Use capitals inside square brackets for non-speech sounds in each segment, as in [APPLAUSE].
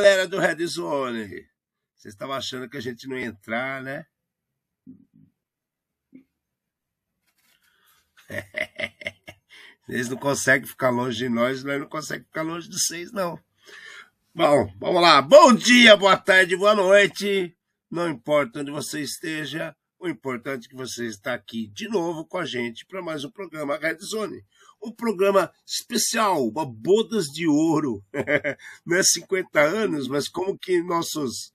galera do Red Zone! Vocês estavam achando que a gente não ia entrar, né? [LAUGHS] Vocês não conseguem ficar longe de nós, nós não conseguimos ficar longe de vocês, não. Bom, vamos lá. Bom dia, boa tarde, boa noite. Não importa onde você esteja, o importante é que você está aqui de novo com a gente para mais um programa Red Zone. Um programa especial, bodas de ouro. [LAUGHS] Não é 50 anos, mas como que nossos,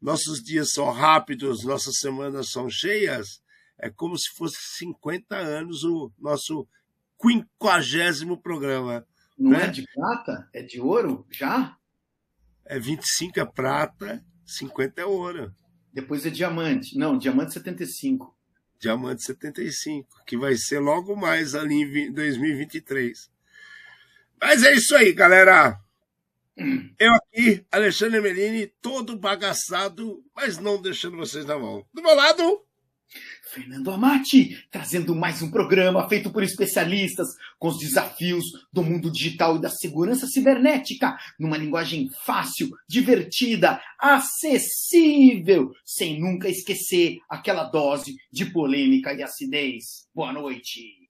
nossos dias são rápidos, nossas semanas são cheias, é como se fosse 50 anos o nosso quinquagésimo programa. Não né? é de prata? É de ouro? Já? É 25 é prata, 50 é ouro. Depois é diamante. Não, diamante 75. Diamante 75, que vai ser logo mais ali em 2023. Mas é isso aí, galera. Eu aqui, Alexandre Melini, todo bagaçado, mas não deixando vocês na mão. Do meu lado, Fernando Amati, trazendo mais um programa feito por especialistas com os desafios do mundo digital e da segurança cibernética, numa linguagem fácil, divertida, acessível, sem nunca esquecer aquela dose de polêmica e acidez. Boa noite.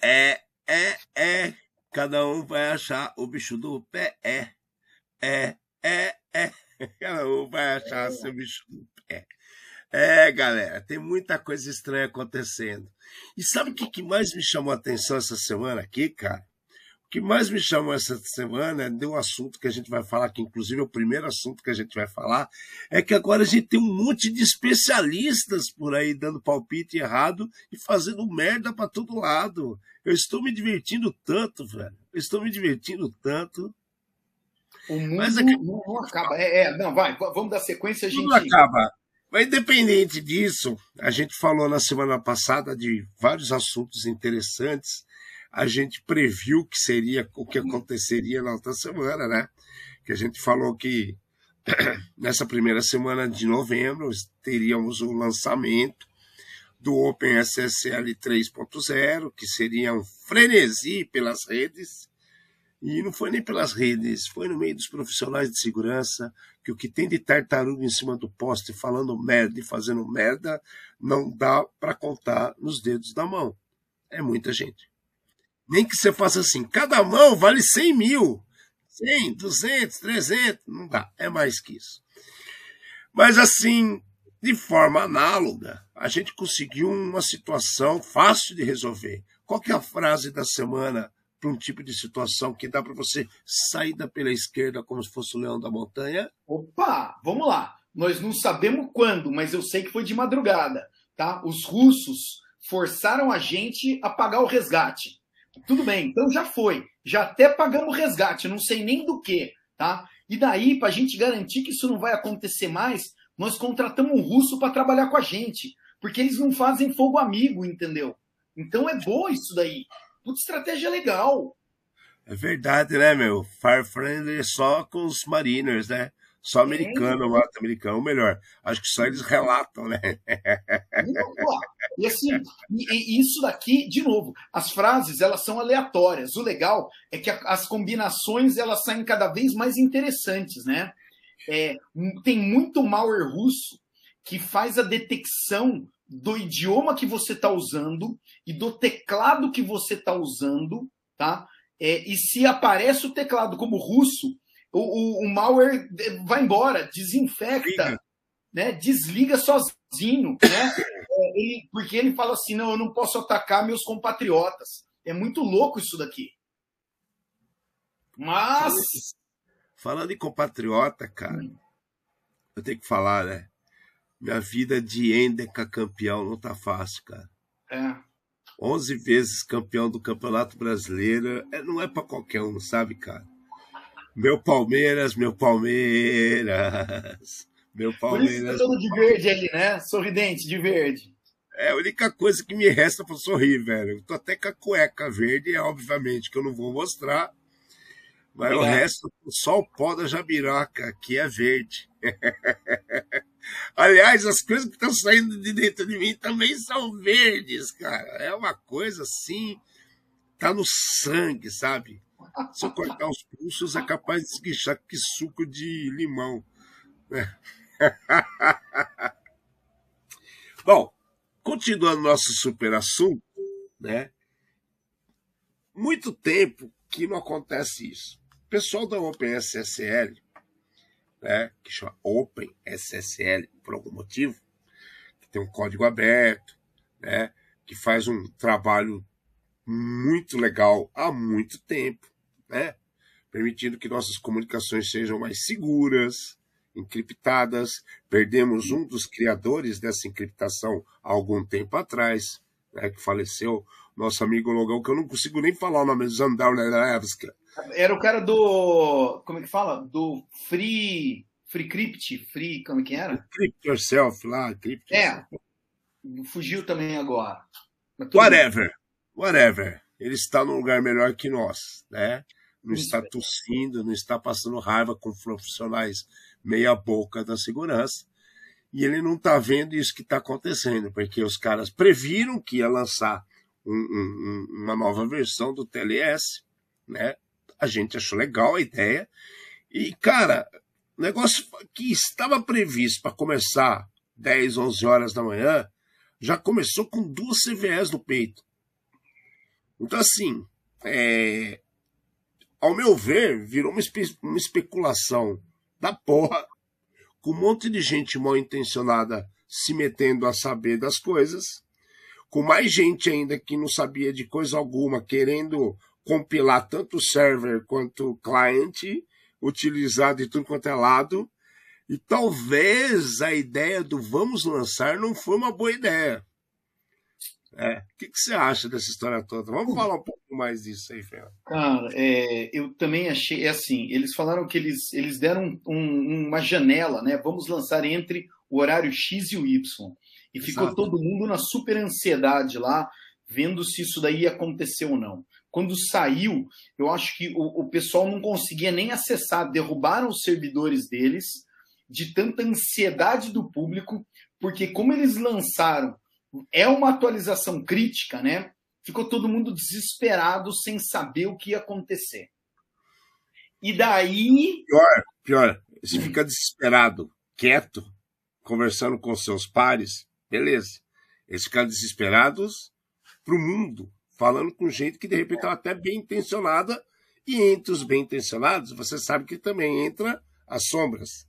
é, é, é. Cada um vai achar o bicho do pé. É, é, é, é. Cada um vai achar seu bicho do pé. É, galera, tem muita coisa estranha acontecendo. E sabe o que, que mais me chamou a atenção essa semana aqui, cara? O que mais me chamou essa semana é de um assunto que a gente vai falar, que inclusive é o primeiro assunto que a gente vai falar, é que agora a gente tem um monte de especialistas por aí dando palpite errado e fazendo merda para todo lado. Eu estou me divertindo tanto, velho. Eu estou me divertindo tanto. O mundo Mas que- não, acaba. É, é, não, vai, vamos dar sequência, a gente. Tudo acaba. Mas independente disso, a gente falou na semana passada de vários assuntos interessantes. A gente previu que seria o que aconteceria na outra semana, né? Que a gente falou que [CLEARS THROAT] nessa primeira semana de novembro teríamos o lançamento do OpenSSL 3.0, que seria um frenesi pelas redes. E não foi nem pelas redes, foi no meio dos profissionais de segurança, que o que tem de tartaruga em cima do poste falando merda e fazendo merda não dá para contar nos dedos da mão. É muita gente. Nem que você faça assim, cada mão vale 100 mil. 100, 200, 300, não dá, é mais que isso. Mas assim, de forma análoga, a gente conseguiu uma situação fácil de resolver. Qual que é a frase da semana para um tipo de situação que dá para você sair pela esquerda como se fosse o leão da montanha? Opa, vamos lá. Nós não sabemos quando, mas eu sei que foi de madrugada, tá? Os russos forçaram a gente a pagar o resgate. Tudo bem, então já foi. Já até pagamos o resgate, não sei nem do que, tá? E daí, para a gente garantir que isso não vai acontecer mais, nós contratamos um russo para trabalhar com a gente, porque eles não fazem fogo amigo, entendeu? Então é bom isso daí. Puta estratégia legal. É verdade, né, meu? Fire Friendly é só com os Mariners, né? Só americano mata americano, ou melhor, acho que só eles relatam, né? Pô, E assim, e- e isso daqui, de novo, as frases elas são aleatórias. O legal é que a- as combinações elas saem cada vez mais interessantes, né? É, tem muito malware russo que faz a detecção do idioma que você está usando e do teclado que você está usando, tá? É, e se aparece o teclado como russo, o, o- o malware vai embora, desinfecta Liga. né, desliga sozinho, né? É, ele- porque ele fala assim, não, eu não posso atacar meus compatriotas. É muito louco isso daqui. Mas Falando em compatriota, cara, eu tenho que falar, né? Minha vida de Endeca campeão não tá fácil, cara. é, 11 vezes campeão do Campeonato Brasileiro, é, não é pra qualquer um, sabe, cara? Meu Palmeiras, meu Palmeiras. Meu por Palmeiras. tô todo de verde ali, né? Sorridente de verde. É a única coisa que me resta pra sorrir, velho. Eu tô até com a cueca verde, é obviamente que eu não vou mostrar. Mas o Obrigado. resto, só o pó da jabiraca, que é verde. [LAUGHS] Aliás, as coisas que estão saindo de dentro de mim também são verdes, cara. É uma coisa assim, tá no sangue, sabe? Se eu cortar os pulsos, é capaz de esguichar que suco de limão. [LAUGHS] Bom, continuando nosso super assunto, né? Muito tempo que não acontece isso. O pessoal da OpenSSL, né, que chama OpenSSL por algum motivo, que tem um código aberto, né, que faz um trabalho muito legal há muito tempo, né, permitindo que nossas comunicações sejam mais seguras, encriptadas. Perdemos um dos criadores dessa encriptação há algum tempo atrás, né, que faleceu, nosso amigo Logão, que eu não consigo nem falar o nome, Zandarlevska. Era o cara do. Como é que fala? Do Free. Free Crypt? Free. Como é que era? Crypt Yourself lá. Crypt é. Yourself. Fugiu também agora. Whatever. Bem. Whatever. Ele está num lugar melhor que nós, né? Não Isso está tossindo, não está passando raiva com profissionais meia boca da segurança. E ele não está vendo isso que está acontecendo, porque os caras previram que ia lançar um, um, uma nova versão do TLS, né? A gente achou legal a ideia. E, cara, negócio que estava previsto para começar 10, 11 horas da manhã, já começou com duas CVEs no peito. Então, assim, é, ao meu ver, virou uma, espe uma especulação da porra, com um monte de gente mal intencionada se metendo a saber das coisas, com mais gente ainda que não sabia de coisa alguma, querendo compilar tanto o server quanto o cliente, utilizado de tudo quanto é lado. E talvez a ideia do vamos lançar não foi uma boa ideia. É. O que, que, você acha dessa história toda? Vamos falar um pouco mais disso aí, Fernando. Cara, é, eu também achei é assim. Eles falaram que eles, eles deram um, uma janela, né? Vamos lançar entre o horário X e o Y. E ficou Exato. todo mundo na super ansiedade lá, vendo se isso daí ia acontecer ou não. Quando saiu, eu acho que o, o pessoal não conseguia nem acessar, derrubaram os servidores deles de tanta ansiedade do público, porque como eles lançaram é uma atualização crítica, né? Ficou todo mundo desesperado sem saber o que ia acontecer. E daí. Pior, pior. Você fica desesperado, quieto, conversando com seus pares, beleza. Eles ficaram desesperados pro mundo, falando com gente que de repente estava até bem intencionada, e entre os bem intencionados, você sabe que também entra as sombras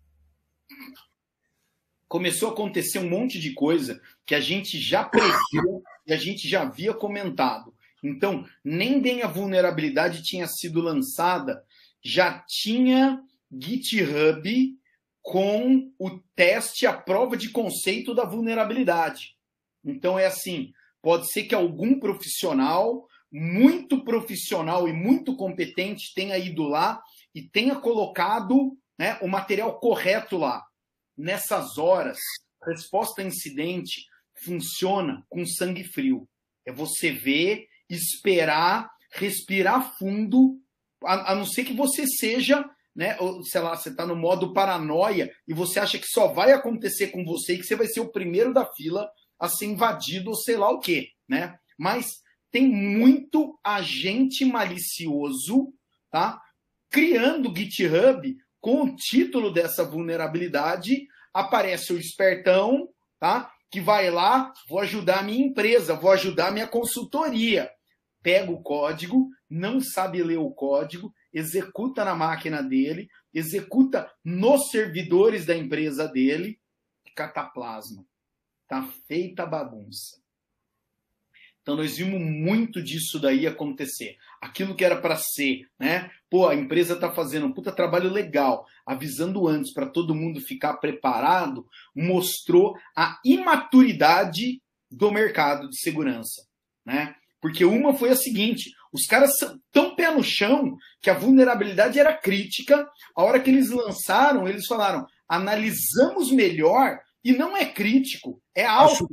começou a acontecer um monte de coisa que a gente já previu e a gente já havia comentado. Então, nem bem a vulnerabilidade tinha sido lançada, já tinha GitHub com o teste, a prova de conceito da vulnerabilidade. Então é assim, pode ser que algum profissional, muito profissional e muito competente, tenha ido lá e tenha colocado né, o material correto lá nessas horas, resposta a incidente funciona com sangue frio. É você ver, esperar, respirar fundo, a, a não ser que você seja, né, ou, sei lá, você está no modo paranoia e você acha que só vai acontecer com você e que você vai ser o primeiro da fila a ser invadido ou sei lá o quê, né? Mas tem muito agente malicioso, tá? Criando GitHub com o título dessa vulnerabilidade, aparece o espertão, tá? Que vai lá, vou ajudar a minha empresa, vou ajudar a minha consultoria. Pega o código, não sabe ler o código, executa na máquina dele, executa nos servidores da empresa dele, cataplasma. Tá feita a bagunça. Então nós vimos muito disso daí acontecer. Aquilo que era para ser, né? Pô, a empresa está fazendo um puta trabalho legal, avisando antes para todo mundo ficar preparado, mostrou a imaturidade do mercado de segurança, né? Porque uma foi a seguinte: os caras tão pé no chão que a vulnerabilidade era crítica. A hora que eles lançaram, eles falaram: analisamos melhor e não é crítico, é alto.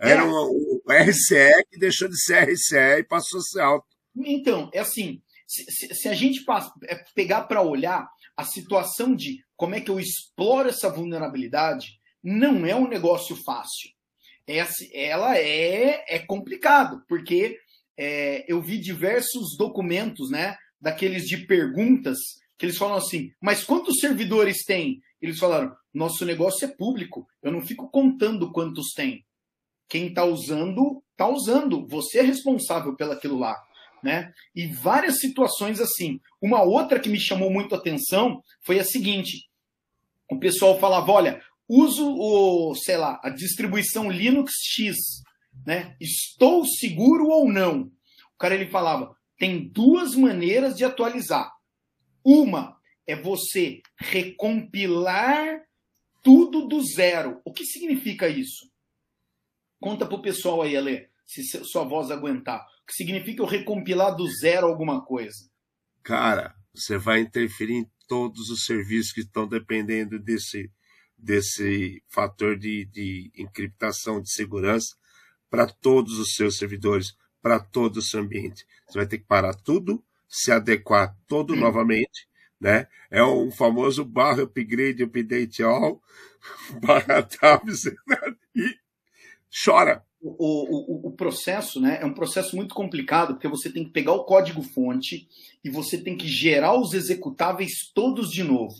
Era é. o, o RCE que deixou de ser RCE e passou a ser alto. Então, é assim, se, se a gente passa, é, pegar para olhar a situação de como é que eu exploro essa vulnerabilidade, não é um negócio fácil. Essa, ela é, é complicado, porque é, eu vi diversos documentos, né? daqueles de perguntas, que eles falam assim, mas quantos servidores tem? Eles falaram, nosso negócio é público, eu não fico contando quantos tem. Quem está usando, está usando. Você é responsável pelaquilo lá. Né? E várias situações assim. Uma outra que me chamou muito a atenção foi a seguinte: o pessoal falava, olha, uso o, sei lá, a distribuição Linux X, né? Estou seguro ou não? O cara ele falava, tem duas maneiras de atualizar. Uma é você recompilar tudo do zero. O que significa isso? Conta pro pessoal aí, Ale, se sua voz aguentar. O que significa eu recompilar do zero alguma coisa? Cara, você vai interferir em todos os serviços que estão dependendo desse, desse fator de, de encriptação, de segurança, para todos os seus servidores, para todo o seu ambiente. Você vai ter que parar tudo, se adequar todo [CLEARS THROAT] novamente, né? É um famoso barra upgrade, update all, [LAUGHS] barra tabs [LAUGHS] e chora. O, o, o, processo né, é um processo muito complicado, porque você tem que pegar o código-fonte e você tem que gerar os executáveis todos de novo.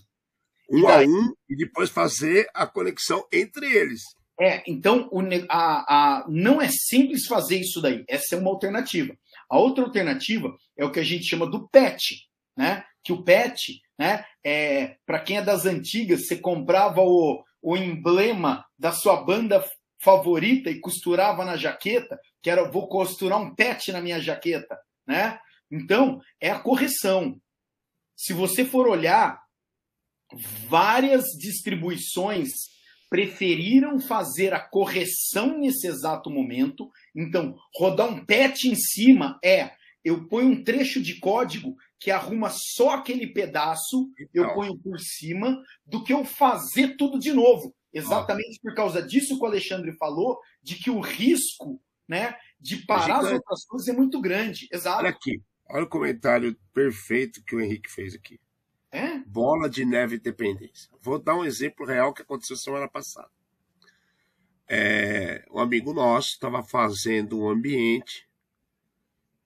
Um daí... a um, e depois fazer a conexão entre eles. É, então o, a, a, não é simples fazer isso daí. Essa é uma alternativa. A outra alternativa é o que a gente chama do PET, né? Que o PET, né? É, para quem é das antigas, você comprava o, o emblema da sua banda favorita e costurava na jaqueta, que era vou costurar um pet na minha jaqueta, né? Então, é a correção. Se você for olhar, várias distribuições preferiram fazer a correção nesse exato momento. Então, rodar um patch em cima é eu ponho um trecho de código que arruma só aquele pedaço, eu então. ponho por cima, do que eu fazer tudo de novo. Exatamente por causa disso que o Alexandre falou, de que o risco né, de parar as outras coisas é muito grande. Exato. Olha aqui, olha o comentário perfeito que o Henrique fez aqui. É? Bola de neve dependência. Vou dar um exemplo real que aconteceu semana passada. É, um amigo nosso estava fazendo um ambiente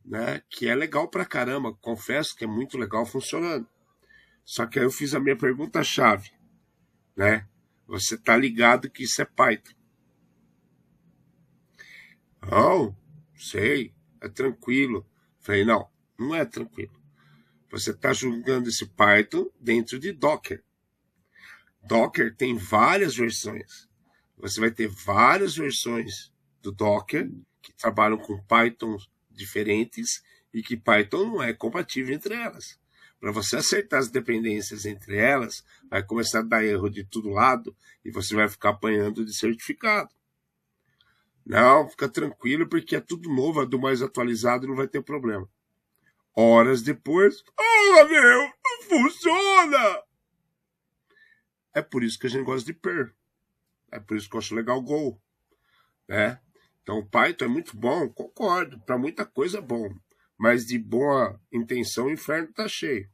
né, que é legal pra caramba, confesso que é muito legal funcionando. Só que aí eu fiz a minha pergunta-chave, né? Você tá ligado que isso é Python. Não, sei, é tranquilo. Falei, não, não é tranquilo. Você está jogando esse Python dentro de Docker. Docker tem várias versões. Você vai ter várias versões do Docker que trabalham com Python diferentes e que Python não é compatível entre elas. Para você acertar as dependências entre elas, vai começar a dar erro de todo lado e você vai ficar apanhando de certificado. Não, fica tranquilo, porque é tudo novo, é do mais atualizado, não vai ter problema. Horas depois, oh meu, não funciona! É por isso que a gente gosta de Per. É por isso que eu acho legal o Go. Né? Então o Python é muito bom, concordo, para muita coisa é bom mas de boa intenção o inferno está cheio.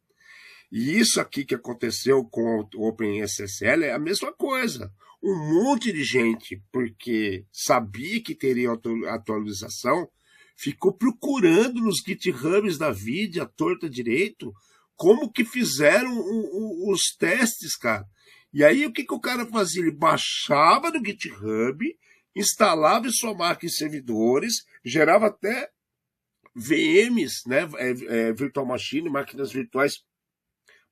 E isso aqui que aconteceu com o OpenSSL é a mesma coisa. Um monte de gente, porque sabia que teria atualização, ficou procurando nos GitHubs da vida, a torta direito, como que fizeram o, o, os testes, cara. E aí o que, que o cara fazia? Ele baixava no GitHub, instalava sua máquina em servidores, gerava até VMs, né, é, é, Virtual Machine, máquinas virtuais,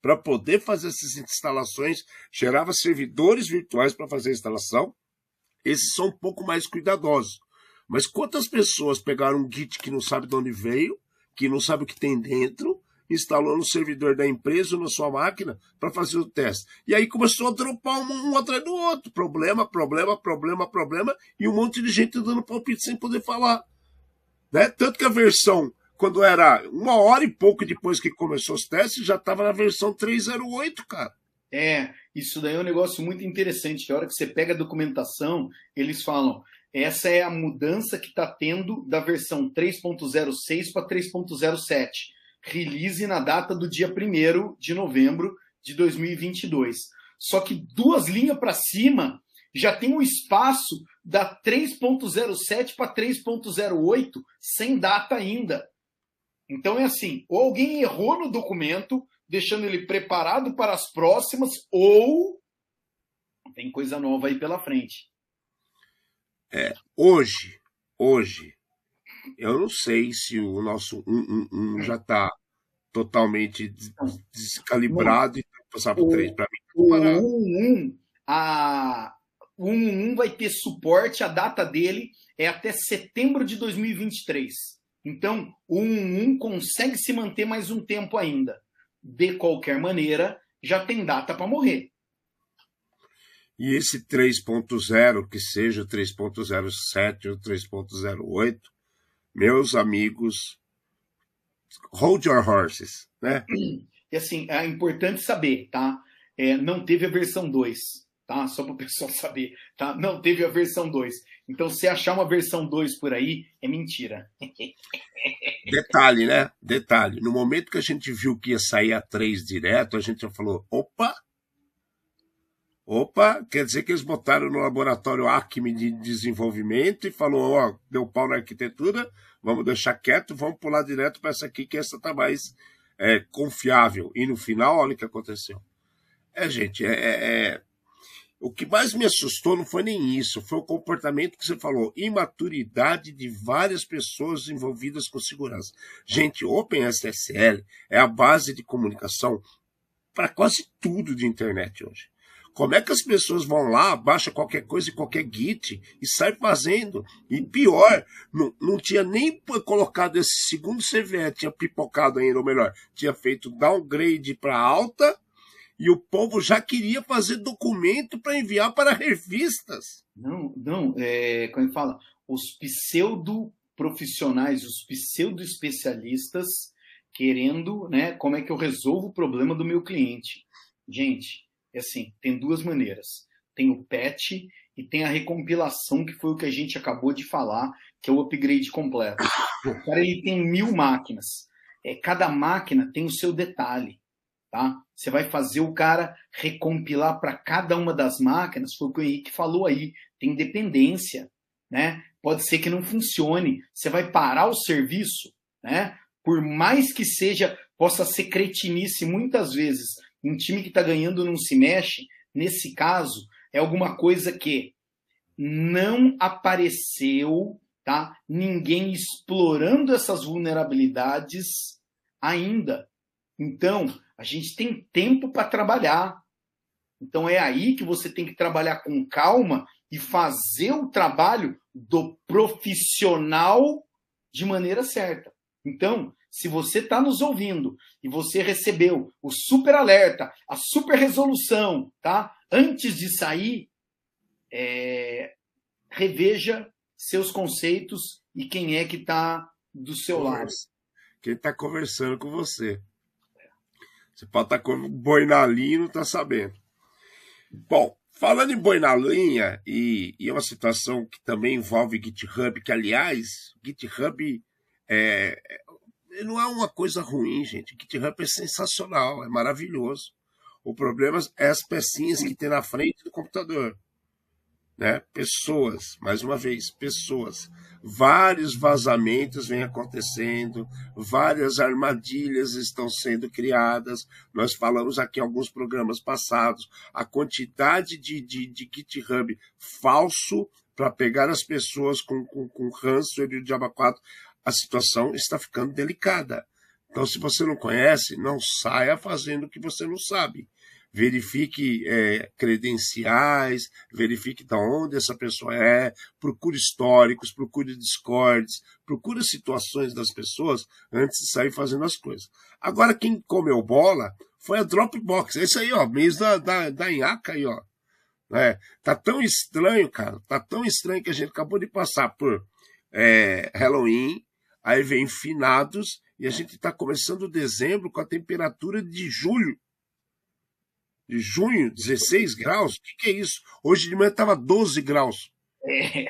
para poder fazer essas instalações, gerava servidores virtuais para fazer a instalação. Esses são um pouco mais cuidadosos. Mas quantas pessoas pegaram um Git que não sabe de onde veio, que não sabe o que tem dentro, instalou no servidor da empresa ou na sua máquina para fazer o teste. E aí começou a dropar um, um atrás do outro. Problema, problema, problema, problema, e um monte de gente dando palpite sem poder falar. Né? Tanto que a versão, quando era uma hora e pouco depois que começou os testes, já estava na versão 308, cara. É, isso daí é um negócio muito interessante. A hora que você pega a documentação, eles falam: essa é a mudança que está tendo da versão 3.06 para 3.07. Release na data do dia 1 de novembro de 2022. Só que duas linhas para cima já tem um espaço da 3.07 para 3.08 sem data ainda. Então é assim: ou alguém errou no documento, deixando ele preparado para as próximas, ou tem coisa nova aí pela frente. É, hoje, hoje, eu não sei se o nosso 111 já está totalmente descalibrado e passar para o 3 para mim. O 111, a, o 111 vai ter suporte, a data dele é até setembro de 2023. Então, o 111 consegue se manter mais um tempo ainda. De qualquer maneira, já tem data para morrer. E esse 3.0, que seja o 3.07 ou 3.08, meus amigos, hold your horses, né? E assim, é importante saber, tá? É, não teve a versão 2, tá? Só para o [LAUGHS] pessoal saber, tá? Não teve a versão 2. Então, se achar uma versão 2 por aí, é mentira. [LAUGHS] Detalhe, né? Detalhe. No momento que a gente viu que ia sair a 3 direto, a gente já falou: opa! Opa, quer dizer que eles botaram no laboratório Acme de desenvolvimento e falou: ó, deu pau na arquitetura, vamos deixar quieto, vamos pular direto para essa aqui, que essa tá mais é, confiável. E no final, olha o que aconteceu. É, gente, é, é, é o que mais me assustou não foi nem isso, foi o comportamento que você falou, imaturidade de várias pessoas envolvidas com segurança. Gente, OpenSSL é a base de comunicação para quase tudo de internet hoje. Como é que as pessoas vão lá, baixa qualquer coisa qualquer Git e sai fazendo? E pior, não, não tinha nem colocado esse segundo CVE, tinha pipocado ainda, ou melhor, tinha feito downgrade para alta e o povo já queria fazer documento para enviar para revistas. Não, não, é, como fala, os pseudo profissionais, os pseudo especialistas querendo, né, como é que eu resolvo o problema do meu cliente. Gente, é assim, tem duas maneiras. Tem o patch e tem a recompilação, que foi o que a gente acabou de falar, que é o upgrade completo. O cara ele tem mil máquinas. É, cada máquina tem o seu detalhe. Tá? Você vai fazer o cara recompilar para cada uma das máquinas, foi o que o Henrique falou aí, tem dependência, né? Pode ser que não funcione. Você vai parar o serviço, né? Por mais que seja, possa ser cretinice muitas vezes, um time que está ganhando não se mexe, nesse caso, é alguma coisa que não apareceu, tá? Ninguém explorando essas vulnerabilidades ainda. Então, a gente tem tempo para trabalhar. Então é aí que você tem que trabalhar com calma e fazer o trabalho do profissional de maneira certa. Então, se você está nos ouvindo e você recebeu o super alerta, a super resolução, tá? Antes de sair, é... reveja seus conceitos e quem é que está do seu lado. Quem está conversando com você. Você pode estar com boi e não está sabendo. Bom, falando em boi na linha, e, e, é uma situação que também envolve GitHub, que aliás, GitHub é, não é uma coisa ruim, gente. GitHub é sensacional, é maravilhoso. O problema é as pecinhas que tem na frente do computador né? Pessoas, mais uma vez, pessoas. Vários vazamentos vêm acontecendo, várias armadilhas estão sendo criadas. Nós falamos aqui em alguns programas passados a quantidade de, de, de GitHub falso para pegar as pessoas com, com, com ransomware e o Java 4. A situação está ficando delicada. Então, se você não conhece, não saia fazendo o que você não sabe verifique é, credenciais, verifique de onde essa pessoa é, procure históricos, procure discords, procure situações das pessoas antes de sair fazendo as coisas. Agora, quem comeu bola foi a Dropbox. Esse aí, ó, mês da, da, da Inhaca aí, ó. É, tá tão estranho, cara, tá tão estranho que a gente acabou de passar por é, Halloween, aí vem finados, e a gente está começando dezembro com a temperatura de julho de junho, 16 graus? O que, que, é isso? Hoje de manhã estava 12 graus. É.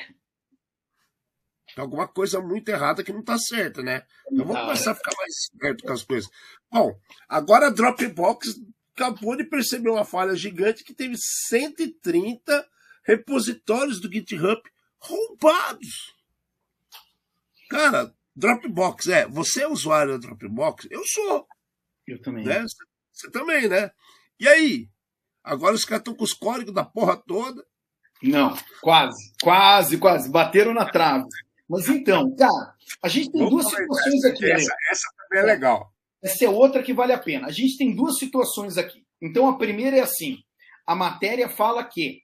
Tem alguma coisa muito errada que não está certa, né? Eu vou começar a ficar mais esperto com as coisas. Bom, agora a Dropbox acabou de perceber uma falha gigante que teve 130 repositórios do GitHub roubados. Cara, Dropbox, é. Você é usuário da Dropbox? Eu sou. Eu também. Né? Você, você também, né? E aí? Agora os caras estão com os códigos da porra toda. Não, quase, quase, quase. Bateram na trave. Mas então, cara, a gente tem Vamos duas situações essa, aqui. Essa, essa também é legal. Essa é outra que vale a pena. A gente tem duas situações aqui. Então, a primeira é assim: a matéria fala que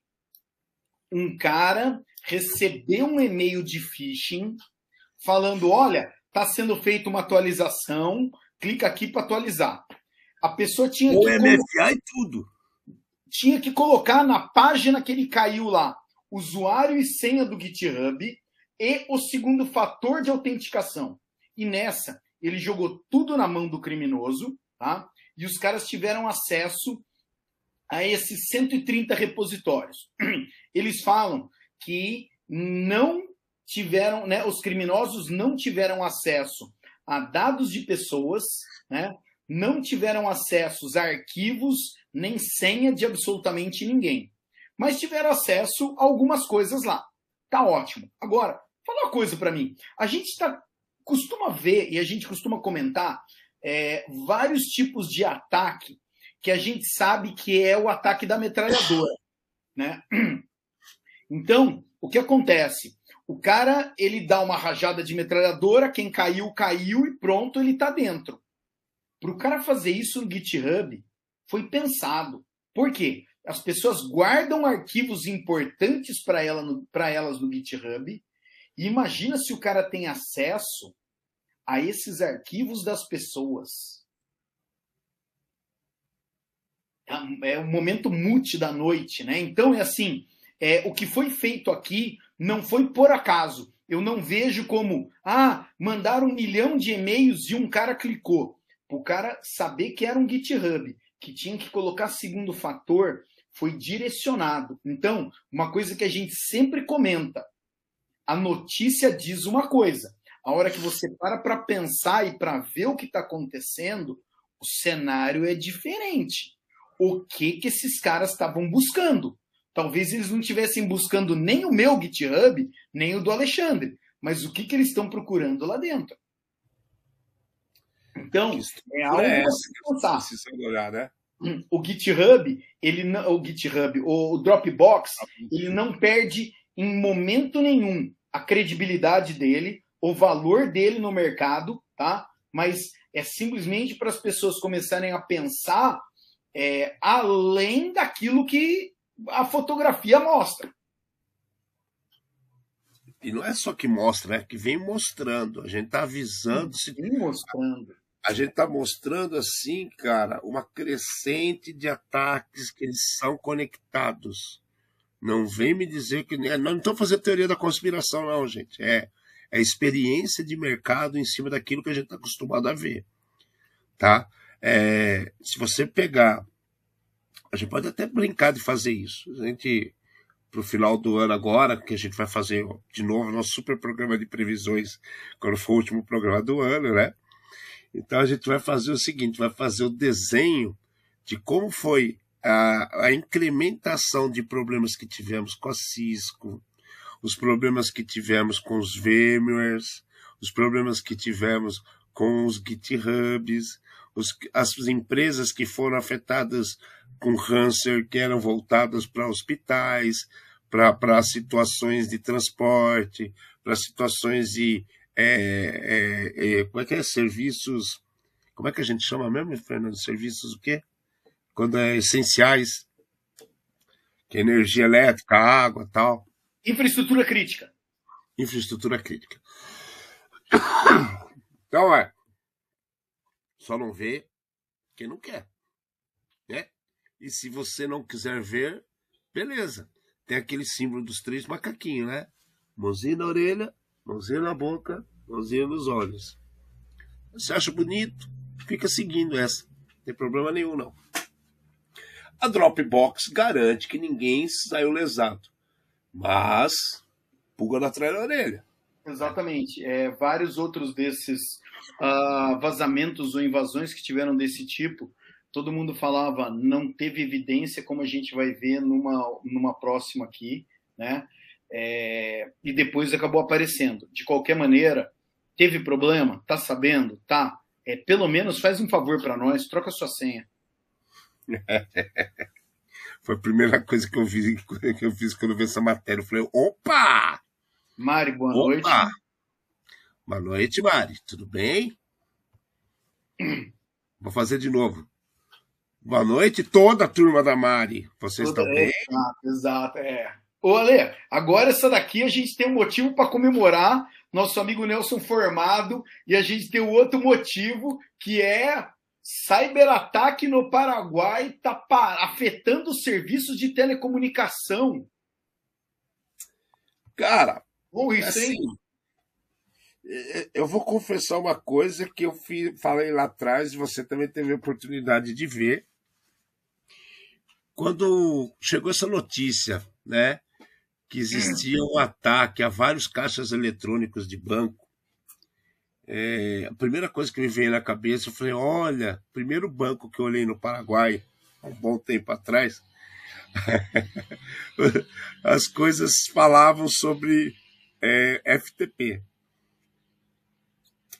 um cara recebeu um e-mail de phishing falando: olha, está sendo feita uma atualização, clica aqui para atualizar. A pessoa tinha o que. MFA e tudo. Tinha que colocar na página que ele caiu lá usuário e senha do GitHub e o segundo fator de autenticação. E nessa, ele jogou tudo na mão do criminoso, tá? E os caras tiveram acesso a esses 130 repositórios. [CLEARS THROAT] Eles falam que não tiveram, né, os criminosos não tiveram acesso a dados de pessoas, né, não tiveram acesso a arquivos nem senha de absolutamente ninguém, mas tiveram acesso a algumas coisas lá. Tá ótimo. Agora, Fala uma coisa para mim. A gente tá, costuma ver e a gente costuma comentar é, vários tipos de ataque que a gente sabe que é o ataque da metralhadora, né? Então, o que acontece? O cara ele dá uma rajada de metralhadora, quem caiu caiu e pronto ele está dentro. Para o cara fazer isso no GitHub foi pensado. Por quê? As pessoas guardam arquivos importantes para ela elas no GitHub e imagina se o cara tem acesso a esses arquivos das pessoas. É o momento mute da noite, né? Então é assim, é, o que foi feito aqui não foi por acaso. Eu não vejo como, ah, mandaram um milhão de e-mails e um cara clicou. O cara saber que era um GitHub, que tinha que colocar segundo fator, foi direcionado. Então, uma coisa que a gente sempre comenta, a notícia diz uma coisa. A hora que você para para pensar e para ver o que está acontecendo, o cenário é diferente. O que que esses caras estavam buscando? Talvez eles não estivessem buscando nem o meu GitHub, nem o do Alexandre, mas o que que eles estão procurando lá dentro? Então, é algo é essa que pensar. Olhar, né? O GitHub, ele não, o GitHub, o Dropbox, ele não perde em momento nenhum a credibilidade dele, o valor dele no mercado, tá? Mas é simplesmente para as pessoas começarem a pensar é, além daquilo que a fotografia mostra. E não é só que mostra, é que vem mostrando. A gente está avisando. Se... Vem mostrando. A gente está mostrando assim, cara, uma crescente de ataques que eles são conectados. Não vem me dizer que. Não estamos fazendo teoria da conspiração, não, gente. É, é experiência de mercado em cima daquilo que a gente está acostumado a ver. Tá? É, se você pegar. A gente pode até brincar de fazer isso. A gente, o final do ano agora, que a gente vai fazer de novo nosso super programa de previsões, quando for o último programa do ano, né? Então a gente vai fazer o seguinte: vai fazer o desenho de como foi a, a incrementação de problemas que tivemos com a Cisco, os problemas que tivemos com os VMwares, os problemas que tivemos com os GitHubs, os, as empresas que foram afetadas com câncer, que eram voltadas para hospitais, para situações de transporte, para situações de. É, é, é, como é que é? Serviços. Como é que a gente chama mesmo, Fernando? Serviços o quê? quando é essenciais, que é energia elétrica, água tal. Infraestrutura crítica. Infraestrutura crítica. [COUGHS] Então é. Só não vê quem não quer. E se você não quiser ver, beleza. Tem aquele símbolo dos três macaquinhos, né? Mãozinha na orelha, mãozinha na boca, mãozinha nos olhos. Você acha bonito? Fica seguindo essa. Não tem problema nenhum, não. A Dropbox garante que ninguém saiu lesado. Mas, pulga na trás da orelha. Exatamente. É, vários outros desses uh, vazamentos ou invasões que tiveram desse tipo, todo mundo falava, não teve evidência, como a gente vai ver numa, numa próxima aqui, né? É, e depois acabou aparecendo. De qualquer maneira, Teve problema? Tá sabendo? Tá. É, pelo menos faz um favor para nós, troca sua senha. [LAUGHS] Foi a primeira coisa que eu, vi, que eu fiz quando eu vi essa matéria. Eu falei, opa! Mari, boa opa! noite. Boa noite, Mari. Tudo bem? [CLEARS THROAT] Vou fazer de novo. Boa noite, toda a turma da Mari. Vocês Toda- estão bem? Exato, exato, é. Ô, Ale, agora essa daqui a gente tem um motivo para comemorar nosso amigo Nelson formado e a gente tem outro motivo que é cyberataque no Paraguai está afetando os serviços de telecomunicação. Cara, Bom isso, assim, hein? eu vou confessar uma coisa que eu falei lá atrás e você também teve a oportunidade de ver. Quando chegou essa notícia, né, que existia um ataque a vários caixas eletrônicos de banco, eh, a primeira coisa que me veio na cabeça, eu falei, olha, primeiro banco que eu olhei no Paraguai, há um bom tempo atrás, [LAUGHS] as coisas falavam sobre eh, FTP.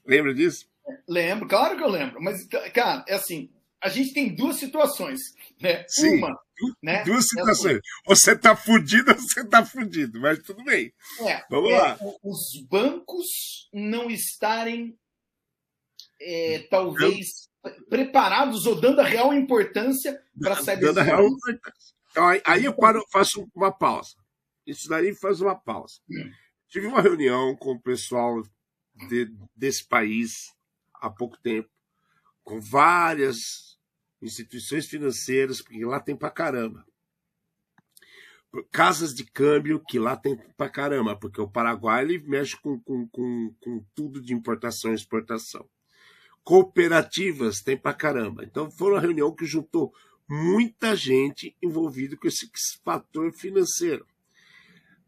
Lembra disso? Lembro, claro que eu lembro. Mas, cara, é assim, a gente tem duas situações. Né? Sim. Uma, né? Duas situações. Ou você tá fudido ou [LAUGHS] você tá fudido, mas tudo bem. É, Vamos é, lá. os bancos não estarem, é, talvez, preparados ou dando a real importância para Dando a real importância. Então, aí, aí eu paro, faço uma pausa. Isso daí faz uma pausa. Tive uma reunião com o pessoal de- desse país há pouco tempo, com várias instituições financeiras, porque lá tem pra caramba. Casas de câmbio, que lá tem pra caramba, porque o Paraguai ele mexe com, com, com, com tudo de importação e exportação. Cooperativas tem pra caramba. Então foi uma reunião que juntou muita gente envolvida com esse fator financeiro.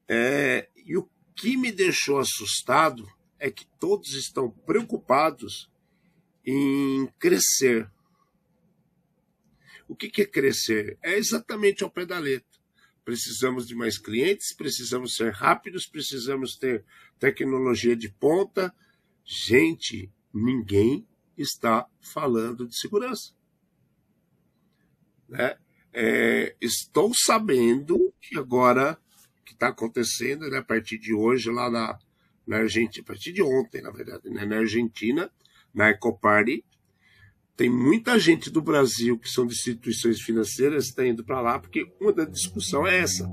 É, e o que me deixou assustado é que todos estão preocupados em crescer. O que é crescer? É exatamente ao pé da letra. Precisamos de mais clientes, precisamos ser rápidos, precisamos ter tecnologia de ponta. Gente, ninguém está falando de segurança. Né? É, estou sabendo que agora que está acontecendo, né, a partir de hoje, lá na, na Argentina, a partir de ontem, na verdade, né, na Argentina, na Ecoparty, tem muita gente do Brasil que são de instituições financeiras está indo para lá porque uma da discussão é essa.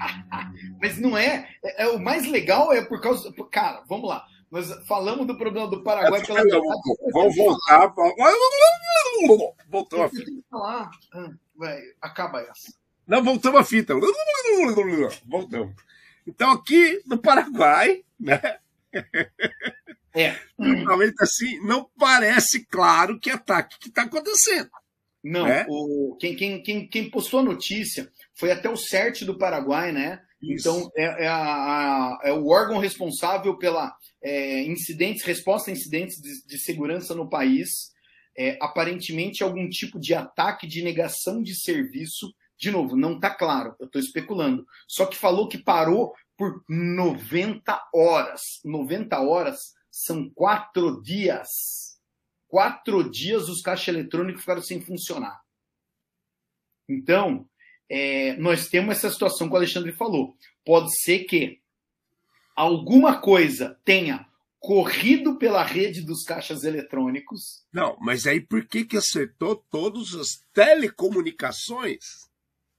[LAUGHS] Mas não é, é, é O mais legal é por causa. Cara, vamos lá. Nós falamos do problema do Paraguai pela Não, Vamos voltar. Voltou a fita. falar. Ah, vai, acaba essa. Não, voltamos a fita. Voltamos. Então, aqui no Paraguai, né? [LAUGHS] É. Realmente assim, não parece claro que ataque que está acontecendo. Não, É? o, quem, quem, quem, quem postou a notícia foi até o CERT do Paraguai, né? Então, é, é, a- a- é o órgão responsável pela é, incidentes, resposta a incidentes de, de segurança no país. É, aparentemente, algum tipo de ataque de negação de serviço. De novo, não está claro, eu estou especulando. Só que falou que parou por 90 horas. 90 horas são quatro dias. Quatro dias os caixas eletrônicos ficaram sem funcionar. Então, é, nós temos essa situação que o Alexandre falou. Pode ser que alguma coisa tenha corrido pela rede dos caixas eletrônicos. Não, mas aí por que, que acertou todas as telecomunicações?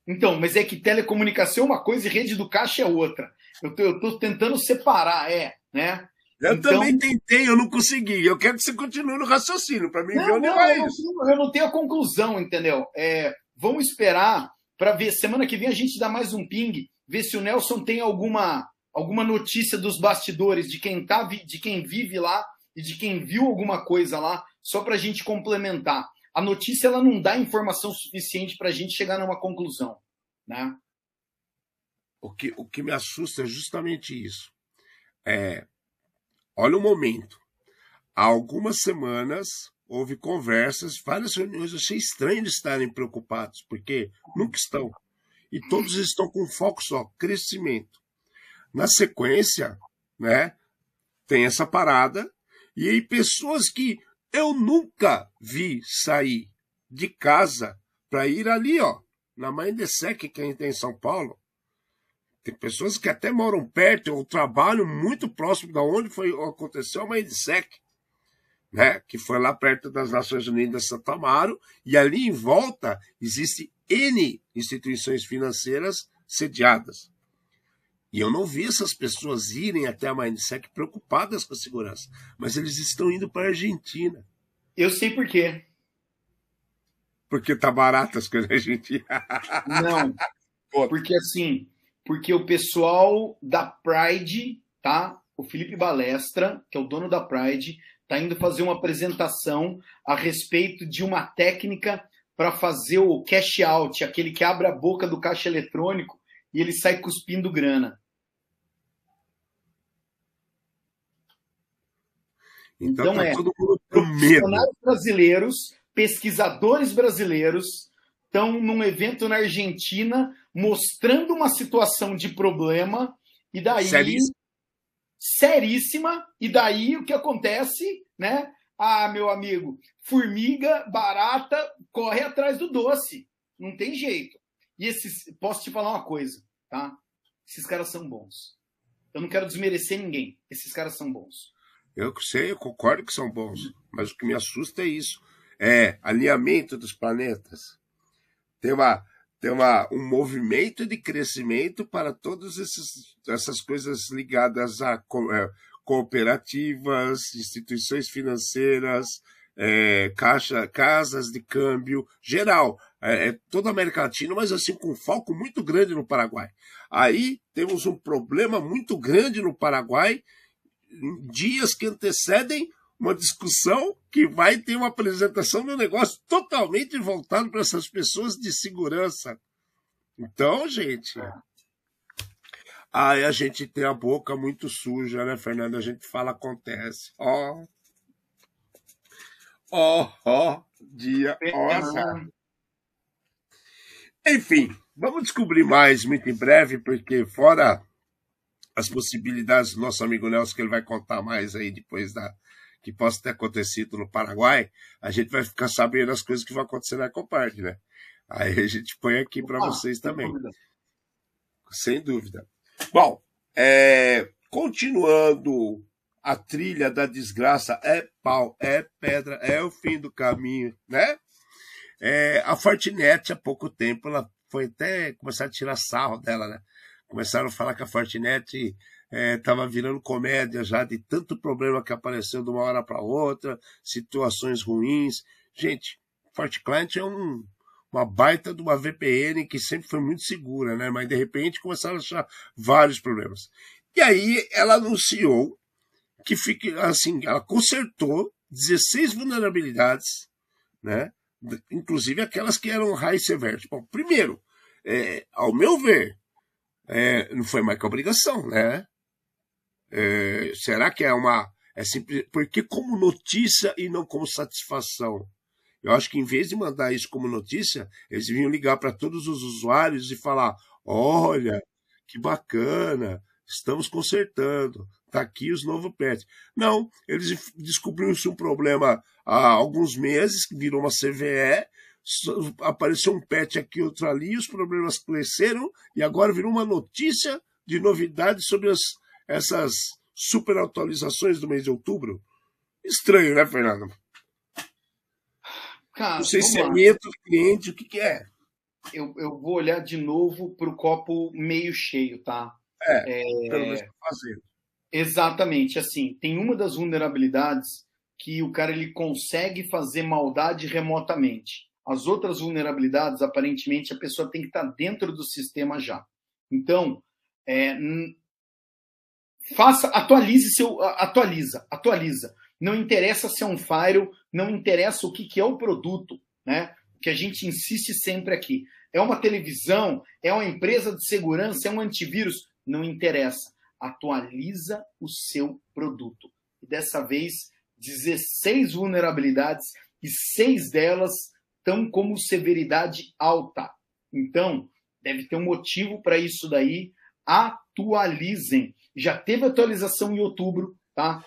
Então, mas é que telecomunicação é uma coisa e rede do caixa é outra. Eu tô tentando separar, é, né? Eu Então- também tentei, eu não consegui. Eu quero que você continue no raciocínio, para mim ver Não, onde não, vai eu, não isso. tenho, eu não tenho a conclusão, entendeu? É, vamos esperar para ver. Semana que vem a gente dá mais um ping, ver se o Nelson tem alguma, alguma notícia dos bastidores, de quem, tá, de quem vive lá e de quem viu alguma coisa lá, só para a gente complementar. A notícia ela não dá informação suficiente para a gente chegar numa conclusão. Né? O que, o que me assusta é justamente isso. É, olha o momento. Há algumas semanas houve conversas, várias reuniões. Eu achei estranho eles estarem preocupados, porque nunca estão. E todos estão com foco só, crescimento. Na sequência, né, tem essa parada, E aí pessoas que eu nunca vi sair de casa para ir ali, ó, na Mindesec, que tem em São Paulo. Tem pessoas que até moram perto ou trabalham muito próximo da onde foi aconteceu a Mindesec, né? Que foi lá perto das Nações Unidas Santa Amaro, e ali em volta existe N instituições financeiras sediadas. E eu não vi essas pessoas irem até a Mindsec preocupadas com a segurança, mas eles estão indo para a Argentina. Eu sei por quê. Porque tá barato as coisas na Argentina. Não. [LAUGHS] porque assim, porque o pessoal da Pride, tá? O Felipe Balestra, que é o dono da Pride, tá indo fazer uma apresentação a respeito de uma técnica para fazer o cash out, aquele que abre a boca do caixa eletrônico e ele sai cuspindo grana. Então, então tá é, profissionais brasileiros, pesquisadores brasileiros estão num evento na Argentina mostrando uma situação de problema e daí seríssima, seríssima e daí o que acontece, né? Ah, meu amigo, formiga, barata, corre atrás do doce. Não tem jeito. E esses, posso te falar uma coisa, tá? Esses caras são bons. Eu não quero desmerecer ninguém. Esses caras são bons. Eu sei, eu concordo que são bons, mas o que me assusta é isso. É alinhamento dos planetas. Tem, uma, tem uma, um movimento de crescimento para todas essas coisas ligadas a é, cooperativas, instituições financeiras, é, caixa, casas de câmbio, geral, é, é, toda a América Latina, mas assim com foco muito grande no Paraguai. Aí temos um problema muito grande no Paraguai dias que antecedem uma discussão que vai ter uma apresentação um negócio totalmente voltado para essas pessoas de segurança. Então, gente. Aí a gente tem a boca muito suja, né, Fernando? A gente fala, acontece. Ó. Ó, ó, dia, ó, Enfim, vamos descobrir mais muito em breve, porque fora as possibilidades do nosso amigo Nelson, que ele vai contar mais aí depois da que possa ter acontecido no Paraguai, a gente vai ficar sabendo as coisas que vão acontecer na Comparte, né? Aí a gente põe aqui para vocês também. Dúvida. Sem dúvida. Bom, é, continuando a trilha da desgraça, é pau, é pedra, é o fim do caminho, né? É, a Fortinet, há pouco tempo, ela foi até começar a tirar sarro dela, né? começaram a falar que a Fortinet estava é, virando comédia já de tanto problema que apareceu de uma hora para outra, situações ruins. Gente, FortiClient é um, uma baita de uma VPN que sempre foi muito segura, né? Mas de repente começaram a achar vários problemas. E aí ela anunciou que fique assim, ela consertou 16 vulnerabilidades, né? Inclusive aquelas que eram high severity. Bom, primeiro, é, ao meu ver, é, não foi mais que obrigação, né? É, será que é uma. É simples, porque como notícia e não como satisfação? Eu acho que em vez de mandar isso como notícia, eles deviam ligar para todos os usuários e falar: olha, que bacana, estamos consertando, tá aqui os novos patches. Não, eles descobriram isso um problema há alguns meses, que virou uma CVE, apareceu um patch aqui, outro ali, os problemas cresceram e agora virou uma notícia de novidades sobre as, essas super atualizações do mês de outubro. Estranho, né, Fernando? Cara, Não sei se é medo do cliente, o que, que é. Eu, eu vou olhar de novo para o copo meio cheio, tá? É, é... pelo menos fazendo. Exatamente, assim, tem uma das vulnerabilidades que o cara ele consegue fazer maldade remotamente. As outras vulnerabilidades, aparentemente, a pessoa tem que estar dentro do sistema já. Então, é, faça, atualize seu, atualiza, atualiza. Não interessa se é um firewall, não interessa o que, que é o produto, né? Que a gente insiste sempre aqui. É uma televisão, é uma empresa de segurança, é um antivírus, não interessa. Atualiza o seu produto. E dessa vez, 16 vulnerabilidades e seis delas estão como severidade alta. Então, deve ter um motivo para isso daí. Atualizem. Já teve atualização em outubro, tá?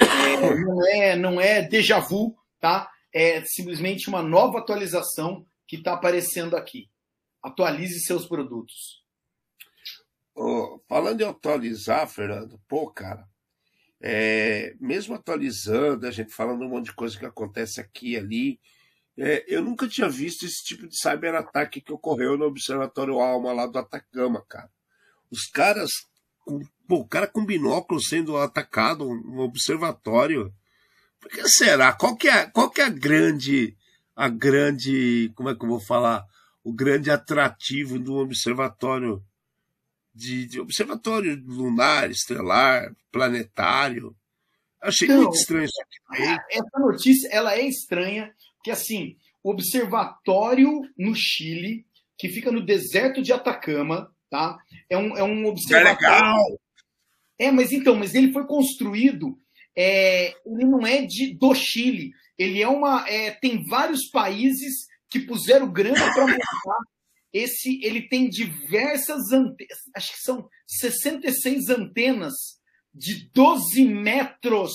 É, não é, não é déjà vu, tá? É simplesmente uma nova atualização que está aparecendo aqui. Atualize seus produtos. Oh, falando em atualizar, Fernando, pô, cara, é, mesmo atualizando, a gente falando um monte de coisa que acontece aqui e ali, é, eu nunca tinha visto esse tipo de cyberataque que ocorreu no Observatório Alma lá do Atacama, cara. Os caras, pô, o cara com binóculo sendo atacado no observatório. Por que será? Qual que é, qual que é a grande, a grande, como é que eu vou falar? O grande atrativo do observatório de, de observatório lunar, estelar, planetário. Achei então, muito estranho isso aqui. Essa notícia ela é estranha, porque assim, o observatório no Chile, que fica no deserto de Atacama, tá? É um, é um observatório. É legal! É, mas então, mas ele foi construído. É, ele não é de, do Chile. Ele é uma. É, tem vários países que puseram grana para montar esse ele tem diversas antenas, acho que são 66 antenas de 12 metros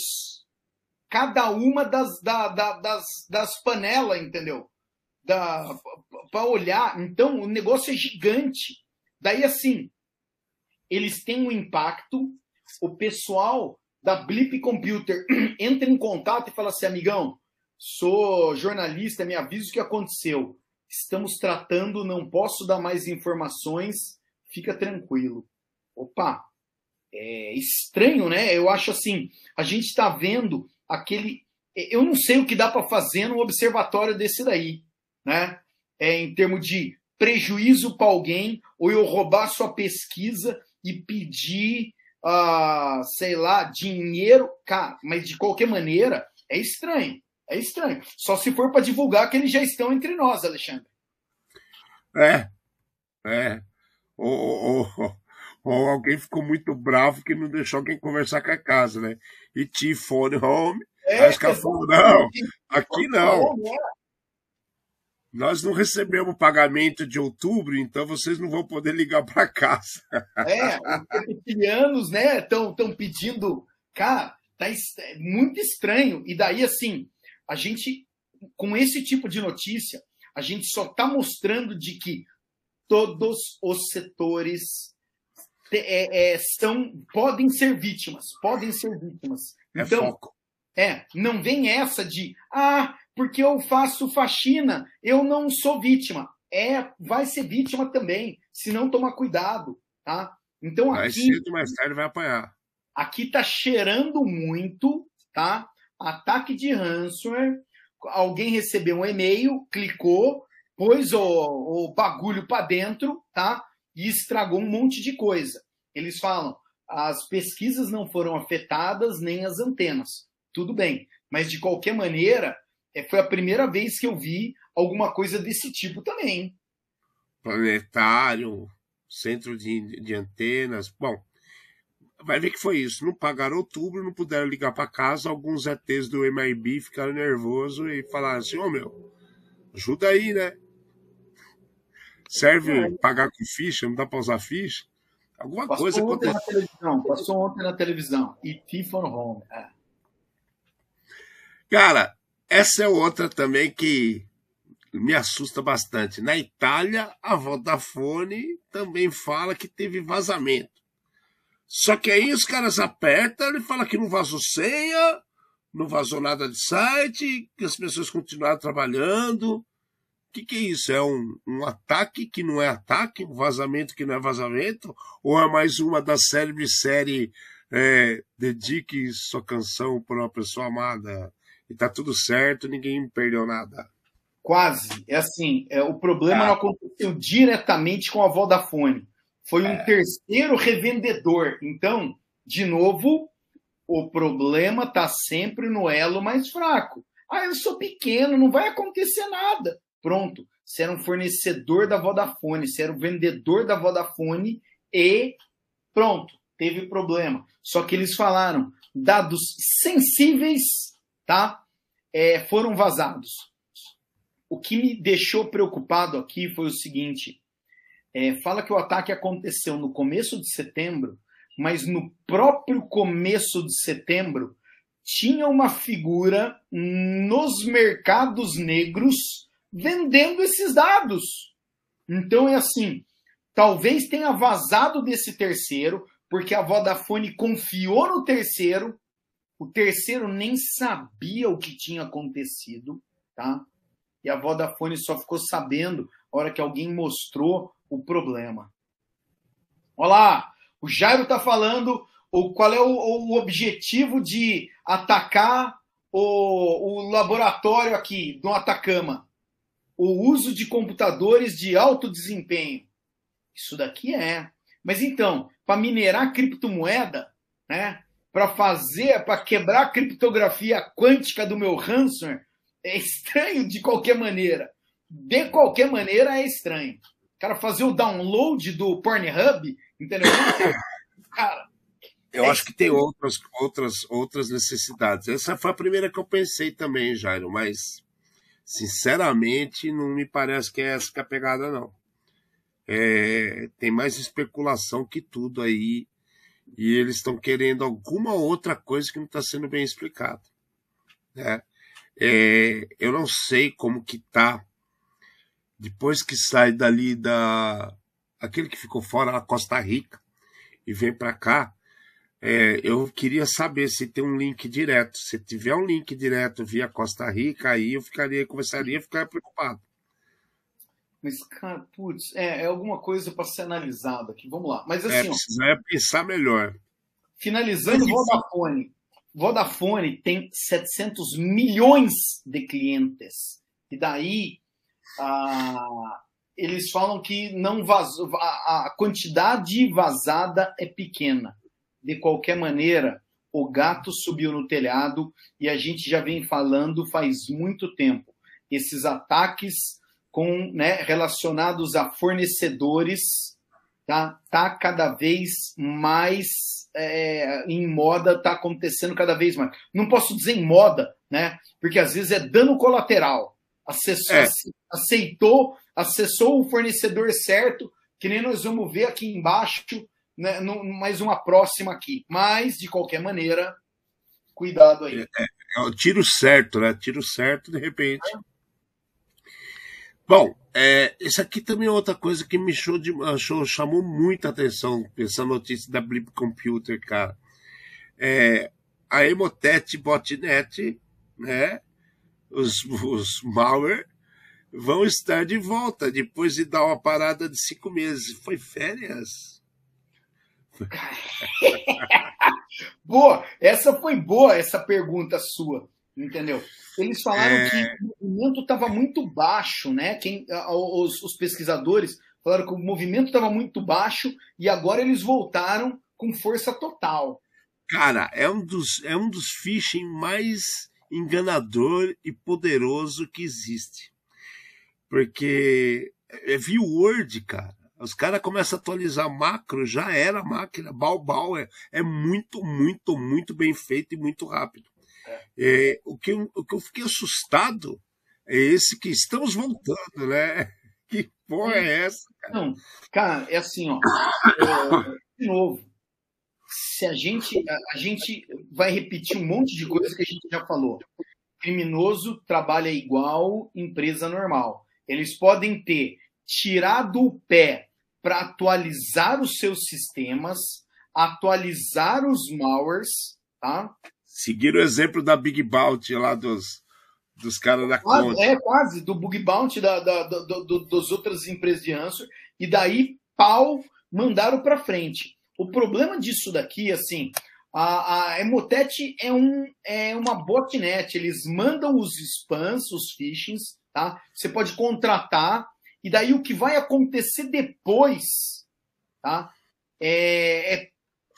cada uma das, da, da, das, das panelas, entendeu? Para olhar. Então, o negócio é gigante. Daí, assim, eles têm um impacto. O pessoal da Blip Computer [CLEARS THROAT] entra em contato e fala assim: amigão, sou jornalista, me avisa o que aconteceu estamos tratando, não posso dar mais informações, fica tranquilo. Opa, é estranho, né? Eu acho assim, a gente está vendo aquele. Eu não sei o que dá para fazer no observatório desse daí, né? É, em termos de prejuízo para alguém, ou eu roubar sua pesquisa e pedir, uh, sei lá, dinheiro. Cara, mas de qualquer maneira, é estranho. É estranho. Só se for para divulgar que eles já estão entre nós, Alexandre. É. É. Ou, ou, ou alguém ficou muito bravo que não deixou alguém conversar com a casa, né? E te phone home. É, Aí os caras falaram, não, aqui não. Nós não recebemos pagamento de outubro, então vocês não vão poder ligar para casa. É, os reptilianos, né, estão pedindo. Cara, tá muito estranho. E daí, assim, a gente, com esse tipo de notícia, a gente só está mostrando de que todos os setores é, é, são, podem ser vítimas, podem ser vítimas. É então, foco. É, não vem essa de, ah, porque eu faço faxina, eu não sou vítima. É, vai ser vítima também, se não tomar cuidado, tá? Então mais aqui, cedo, mais tarde vai apanhar. Aqui tá cheirando muito, tá? ataque de ransomware, alguém recebeu um e-mail, clicou, pôs o, o bagulho para dentro, tá? E estragou um monte de coisa. Eles falam, as pesquisas não foram afetadas nem as antenas. Tudo bem, mas de qualquer maneira, foi a primeira vez que eu vi alguma coisa desse tipo também. Planetário, centro de, de antenas. Bom, vai ver que foi isso. Não pagaram outubro, não puderam ligar para casa. Alguns ETs do MIB ficaram nervosos e falaram assim: Ô oh, meu, ajuda aí, né? Serve é. pagar com ficha, não dá para usar ficha? Alguma passou coisa ontem aconteceu. Na televisão, passou ontem na televisão. E Tiffany Home. É. Cara, essa é outra também que me assusta bastante. Na Itália, a Vodafone também fala que teve vazamento. Só que aí os caras apertam, ele fala que não vazou senha, não vazou nada de site, que as pessoas continuaram trabalhando. O que, que é isso? É um, um ataque que não é ataque? Um vazamento que não é vazamento? Ou é mais uma da célebre série é, Dedique sua canção para uma pessoa amada e tá tudo certo, ninguém perdeu nada? Quase. É assim, é, o problema ah. não aconteceu diretamente com a Vodafone foi um é. terceiro revendedor. Então, de novo, o problema está sempre no elo mais fraco. Ah, eu sou pequeno, não vai acontecer nada. Pronto. Você era um fornecedor da Vodafone, você era um vendedor da Vodafone e pronto, teve problema. Só que eles falaram, dados sensíveis, tá? É, foram vazados. O que me deixou preocupado aqui foi o seguinte: é, fala que o ataque aconteceu no começo de setembro, mas no próprio começo de setembro tinha uma figura nos mercados negros vendendo esses dados. Então é assim, talvez tenha vazado desse terceiro, porque a Vodafone confiou no terceiro, o terceiro nem sabia o que tinha acontecido, tá? E a Vodafone só ficou sabendo a hora que alguém mostrou o problema. Olá, o Jairo está falando o, qual é o, o, objetivo de atacar o, o laboratório aqui do Atacama. O uso de computadores de alto desempenho. Isso daqui é. Mas então, para minerar criptomoeda, né? Para fazer, para quebrar a criptografia quântica do meu ransomware, é estranho de qualquer maneira. De qualquer maneira é estranho. Cara fazer o download do Pornhub, entendeu? [COUGHS] Cara, eu é acho que tem outras, outras, outras necessidades. Essa foi a primeira que eu pensei também, Jairo, mas sinceramente não me parece que é essa que é a pegada, não. É, tem mais especulação que tudo aí. E eles estão querendo alguma outra coisa que não está sendo bem explicado. Né? É, eu não sei como que tá depois que sai dali da aquele que ficou fora da Costa Rica e vem para cá é, eu queria saber se tem um link direto. Se tiver um link direto via Costa Rica, aí eu ficaria, começaria a ficar preocupado. Mas, cara, putz, é, é alguma coisa para ser analisada aqui. Vamos lá. Mas é, assim. É, precisaria pensar melhor. Finalizando, Mas, Vodafone. Vodafone tem 700 milhões de clientes. E daí, ah, eles falam que não vazou, a, a quantidade vazada é pequena de qualquer maneira, o gato subiu no telhado e a gente já vem falando faz muito tempo. Esses ataques com, né, relacionados a fornecedores tá, tá cada vez mais é, em moda, tá acontecendo cada vez mais. Não posso dizer em moda, né? Porque às vezes é dano colateral. Acessou, é. Aceitou, acessou o fornecedor certo, que nem nós vamos ver aqui embaixo né, mais uma próxima aqui. Mas, de qualquer maneira, cuidado aí. É, é o tiro certo, né? Tiro certo, de repente. É. Bom, é, isso aqui também é outra coisa que me de, achou, chamou muita atenção, essa notícia da Blip Computer, cara. É, a Emotet Botnet, né? Os, os malware vão estar de volta depois de dar uma parada de cinco meses. Foi férias? [LAUGHS] boa, essa foi boa, essa pergunta sua, entendeu? Eles falaram é... que o movimento estava muito baixo, né? Quem, os, os pesquisadores falaram que o movimento estava muito baixo e agora eles voltaram com força total. Cara, é um dos, é um dos phishing mais enganador e poderoso que existe. Porque é view word, cara. Os caras começam a atualizar macro, já era máquina, balbal, é, é muito, muito, muito bem feito e muito rápido. É. O, que eu, o que eu fiquei assustado é esse que estamos voltando, né? [LAUGHS] Que porra é essa? Cara? Não, cara, é assim, ó. É, de novo, se a gente, a, gente vai repetir um monte de coisas que a gente já falou. Criminoso trabalha igual empresa normal. Eles podem ter tirado o pé para atualizar os seus sistemas, atualizar os malwares, tá? Seguir o exemplo da Big Bounty lá dos, dos caras da quase, conta. É, quase, do Bug Bounty da, da, do, do, das outras empresas de answer, e daí pau mandaram para frente. O problema disso daqui, assim, a, a Emotet é, um, é uma botnet, eles mandam os spams, os phishings, tá? Você pode contratar e daí o que vai acontecer depois, tá? É, é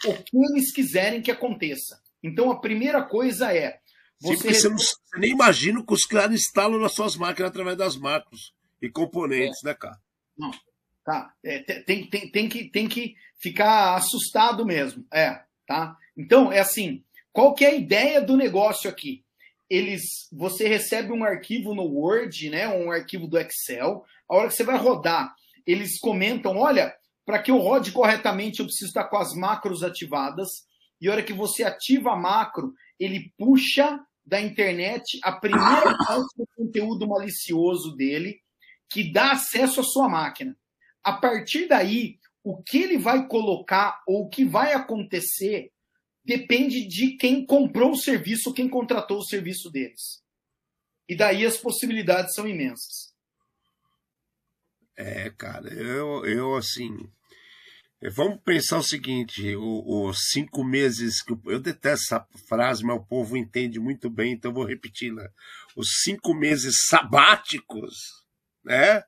o que eles quiserem que aconteça. Então a primeira coisa é. Você, Sim, você, não, nem imagina que os caras instalam nas suas máquinas através das macros e componentes, é. né, cara? Não, tá. É, tem, tem, tem, que, tem que ficar assustado mesmo. É, tá? Então, é assim, qual que é a ideia do negócio aqui? Eles, você recebe um arquivo no Word, né, um arquivo do Excel, a hora que você vai rodar, eles comentam: olha, para que eu rode corretamente, eu preciso estar com as macros ativadas. E a hora que você ativa a macro, ele puxa da internet a primeira parte do conteúdo malicioso dele, que dá acesso à sua máquina. A partir daí, o que ele vai colocar ou o que vai acontecer depende de quem comprou o serviço, quem contratou o serviço deles. E daí as possibilidades são imensas. É, cara, eu, eu assim. Vamos pensar o seguinte: os cinco meses que. Eu detesto essa frase, mas o povo entende muito bem, então vou repeti-la. Os cinco meses sabáticos, né?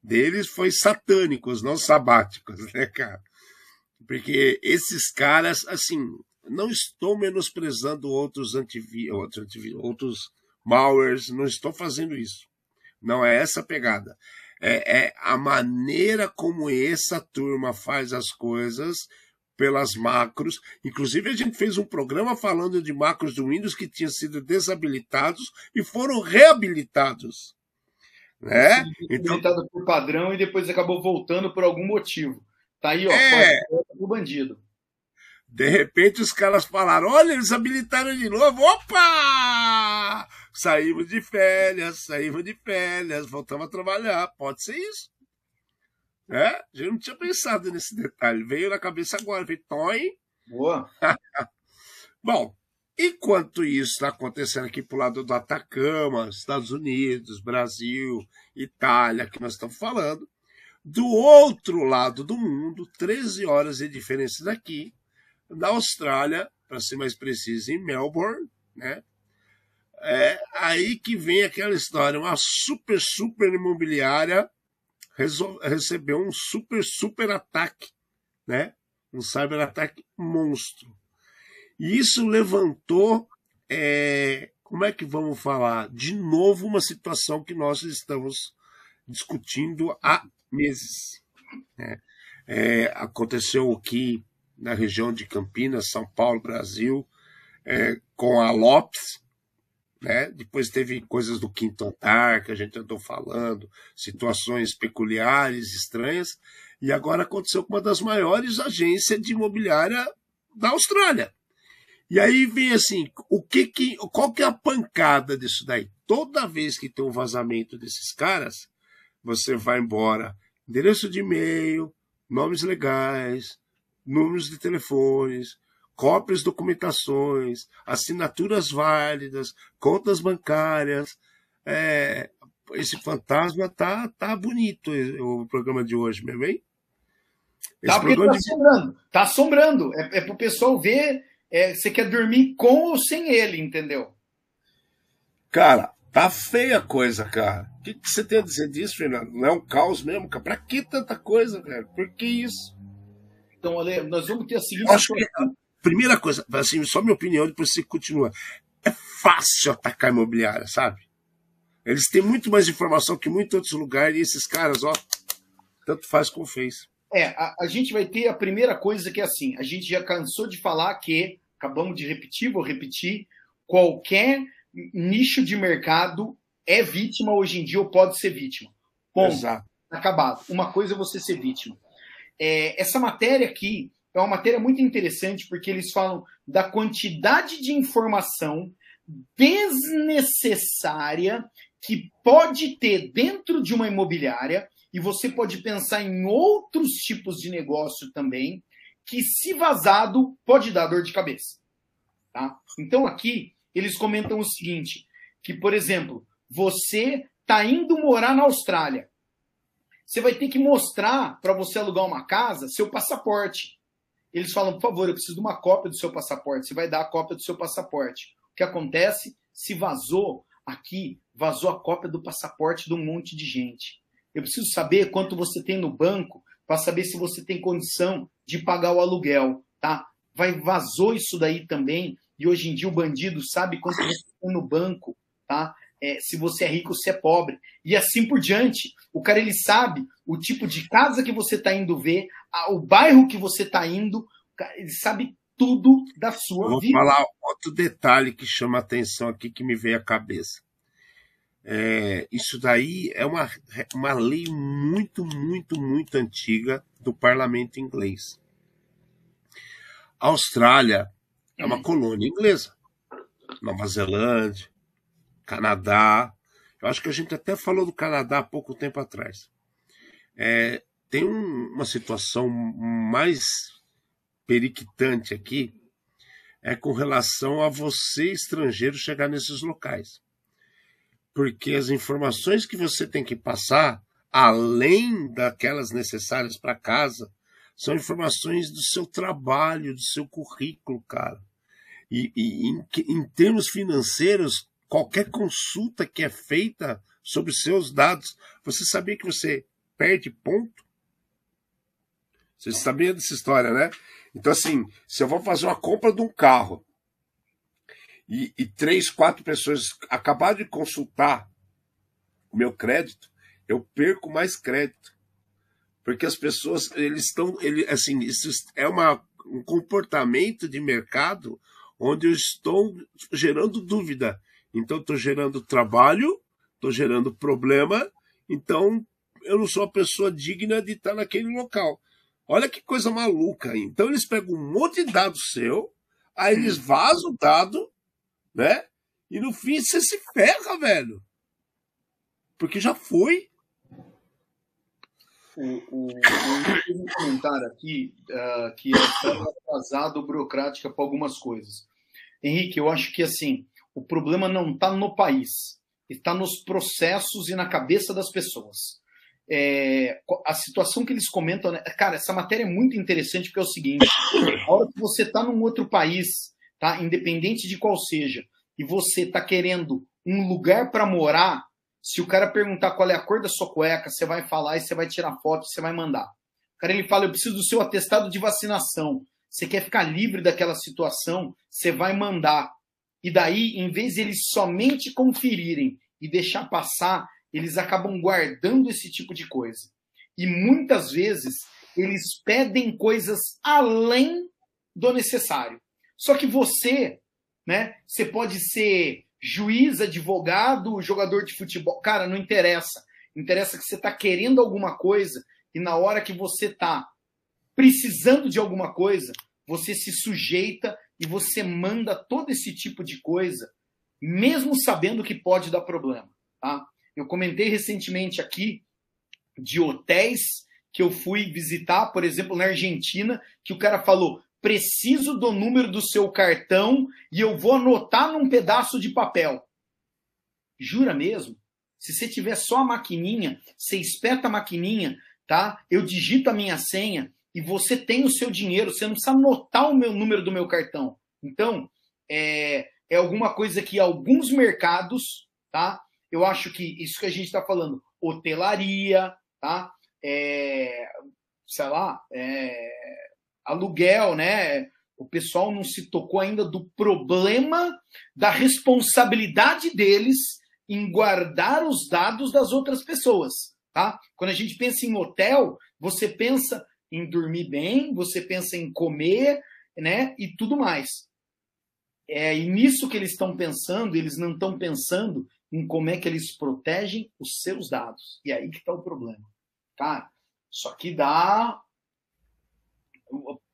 Deles foi satânicos, não sabáticos, né, cara? Porque esses caras, assim, não estou menosprezando outros antivírus, outros, antivírus, outros malwares, não estou fazendo isso. Não é essa a pegada. É, é a maneira como essa turma faz as coisas pelas macros. Inclusive, a gente fez um programa falando de macros do Windows que tinham sido desabilitados e foram reabilitados. Né? Então, por padrão e depois acabou voltando por algum motivo. Tá aí, ó, é... o bandido. De repente os caras falaram: olha, eles habilitaram de novo. Opa! Saímos de férias, saímos de férias, voltamos a trabalhar. Pode ser isso. É? A gente não tinha pensado nesse detalhe. Veio na cabeça agora. Veio, toim. Boa. [LAUGHS] Bom, enquanto isso está acontecendo aqui pro lado do Atacama, Estados Unidos, Brasil, Itália, que nós estamos falando, do outro lado do mundo, 13 horas de diferença daqui, da Austrália, para ser mais preciso, em Melbourne, né? É aí que vem aquela história, uma super, super imobiliária recebeu um super, super ataque, né? Um cyber ataque monstro. E isso levantou, é, como é que vamos falar? De novo, uma situação que nós estamos discutindo há meses. Né? É, aconteceu o que na região de Campinas, São Paulo, Brasil, é, com a Lopes, né? Depois teve coisas do quinto andar que a gente andou falando, situações peculiares, estranhas, e agora aconteceu com uma das maiores agências de imobiliária da Austrália. E aí vem assim, o que que, qual que é a pancada disso daí? Toda vez que tem um vazamento desses caras, você vai embora, endereço de e-mail, nomes legais, números de telefones, cópias documentações, assinaturas válidas, contas bancárias. É, esse fantasma tá, tá bonito, o programa de hoje, meu bem? Esse tá, porque tá de... assombrando. Tá assombrando. É, é pro pessoal ver é, você quer dormir com ou sem ele, entendeu? Cara, tá feia a coisa, cara. O que, que você tem a dizer disso, Fernando? Não é um caos mesmo, cara? Pra que tanta coisa, velho? Por que isso? Então, Ale, nós vamos ter a seguinte. Acho que, primeira coisa, assim, só minha opinião, depois você continua. É fácil atacar imobiliária, sabe? Eles têm muito mais informação que muitos outros lugares e esses caras, ó, tanto faz como fez. É, a, a, gente vai ter a primeira coisa que é assim: a gente já cansou de falar que, acabamos de repetir, vou repetir, qualquer nicho de mercado é vítima hoje em dia ou pode ser vítima. Ponto. Exato. Acabado. Uma coisa é você ser vítima. É, essa matéria aqui é uma matéria muito interessante porque eles falam da quantidade de informação desnecessária que pode ter dentro de uma imobiliária e você pode pensar em outros tipos de negócio também que, se vazado, pode dar dor de cabeça. Tá? Então aqui eles comentam o seguinte: que, por exemplo, você está indo morar na Austrália você vai ter que mostrar para você alugar uma casa seu passaporte. Eles falam, por favor, eu preciso de uma cópia do seu passaporte. Você vai dar a cópia do seu passaporte. O que acontece? Se vazou aqui, vazou a cópia do passaporte de um monte de gente. Eu preciso saber quanto você tem no banco para saber se você tem condição de pagar o aluguel, tá? Vai vazou isso daí também. E hoje em dia o bandido sabe quanto você tem no banco, tá? é, se você é rico ou se é pobre. E assim por diante. O cara ele sabe o tipo de casa que você está indo ver, o bairro que você está indo, ele sabe tudo da sua Vou vida. Vou falar outro detalhe que chama atenção aqui que me veio à cabeça. É, isso daí é uma, uma lei muito, muito, muito antiga do parlamento inglês. A Austrália é uma colônia inglesa. Nova Zelândia, Canadá. Eu acho que a gente até falou do Canadá há pouco tempo atrás. É, tem um, uma situação mais periquitante aqui, é com relação a você, estrangeiro, chegar nesses locais. Porque as informações que você tem que passar, além daquelas necessárias para casa, são informações do seu trabalho, do seu currículo, cara. E, e em, em termos financeiros, qualquer consulta que é feita sobre seus dados, você sabia que você perde ponto? Você sabia dessa história, né? Então, assim, se eu vou fazer uma compra de um carro e, e três, quatro pessoas acabaram de consultar o meu crédito, eu perco mais crédito. Porque as pessoas, eles estão, ele, assim, isso é uma, um comportamento de mercado onde eu estou gerando dúvida. Então, estou gerando trabalho, estou gerando problema, então eu não sou a pessoa digna de estar naquele local. Olha que coisa maluca. Então, eles pegam um monte de dado seu, aí eles vazam o dado, né? E no fim você se ferra, velho. Porque já foi. O, o, um comentário aqui uh, que é atrasado burocrática para algumas coisas. Henrique, eu acho que assim, o problema não está no país, está nos processos e na cabeça das pessoas. É, a situação que eles comentam, né? cara, essa matéria é muito interessante porque é o seguinte: [COUGHS] a hora que você está num outro país, tá, independente de qual seja, e você está querendo um lugar para morar, se o cara perguntar qual é a cor da sua cueca, você vai falar e você vai tirar foto e você vai mandar. O cara ele fala: eu preciso do seu atestado de vacinação. Você quer ficar livre daquela situação, você vai mandar. E daí, em vez de eles somente conferirem e deixar passar, eles acabam guardando esse tipo de coisa. E muitas vezes eles pedem coisas além do necessário. Só que você, né, você pode ser juiz, advogado, jogador de futebol, cara, não interessa. Interessa que você está querendo alguma coisa e na hora que você está precisando de alguma coisa, você se sujeita e você manda todo esse tipo de coisa, mesmo sabendo que pode dar problema. Tá? Eu comentei recentemente aqui de hotéis que eu fui visitar, por exemplo, na Argentina, que o cara falou: preciso do número do seu cartão e eu vou anotar num pedaço de papel. Jura mesmo? Se você tiver só a maquininha, você espeta a maquininha, tá? Eu digito a minha senha e você tem o seu dinheiro, você não precisa anotar o meu número do meu cartão. Então, é, é alguma coisa que alguns mercados, tá? Eu acho que isso que a gente está falando, hotelaria, tá? É, sei lá, é, aluguel, né? O pessoal não se tocou ainda do problema da responsabilidade deles em guardar os dados das outras pessoas, tá? Quando a gente pensa em hotel, você pensa em dormir bem, você pensa em comer, né? E tudo mais. É e nisso que eles estão pensando, eles não estão pensando em como é que eles protegem os seus dados. E aí que está o problema. Cara, isso aqui dá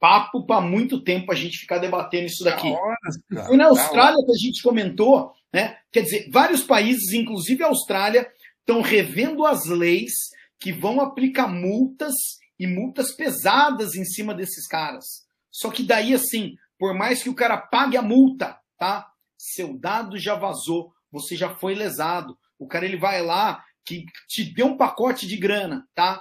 papo para muito tempo a gente ficar debatendo isso daqui. Horas, Foi na Austrália que a gente comentou, né? Quer dizer, vários países, inclusive a Austrália, estão revendo as leis que vão aplicar multas e multas pesadas em cima desses caras. Só que daí, assim, por mais que o cara pague a multa, tá? Seu dado já vazou, você já foi lesado. O cara ele vai lá que te deu um pacote de grana, tá?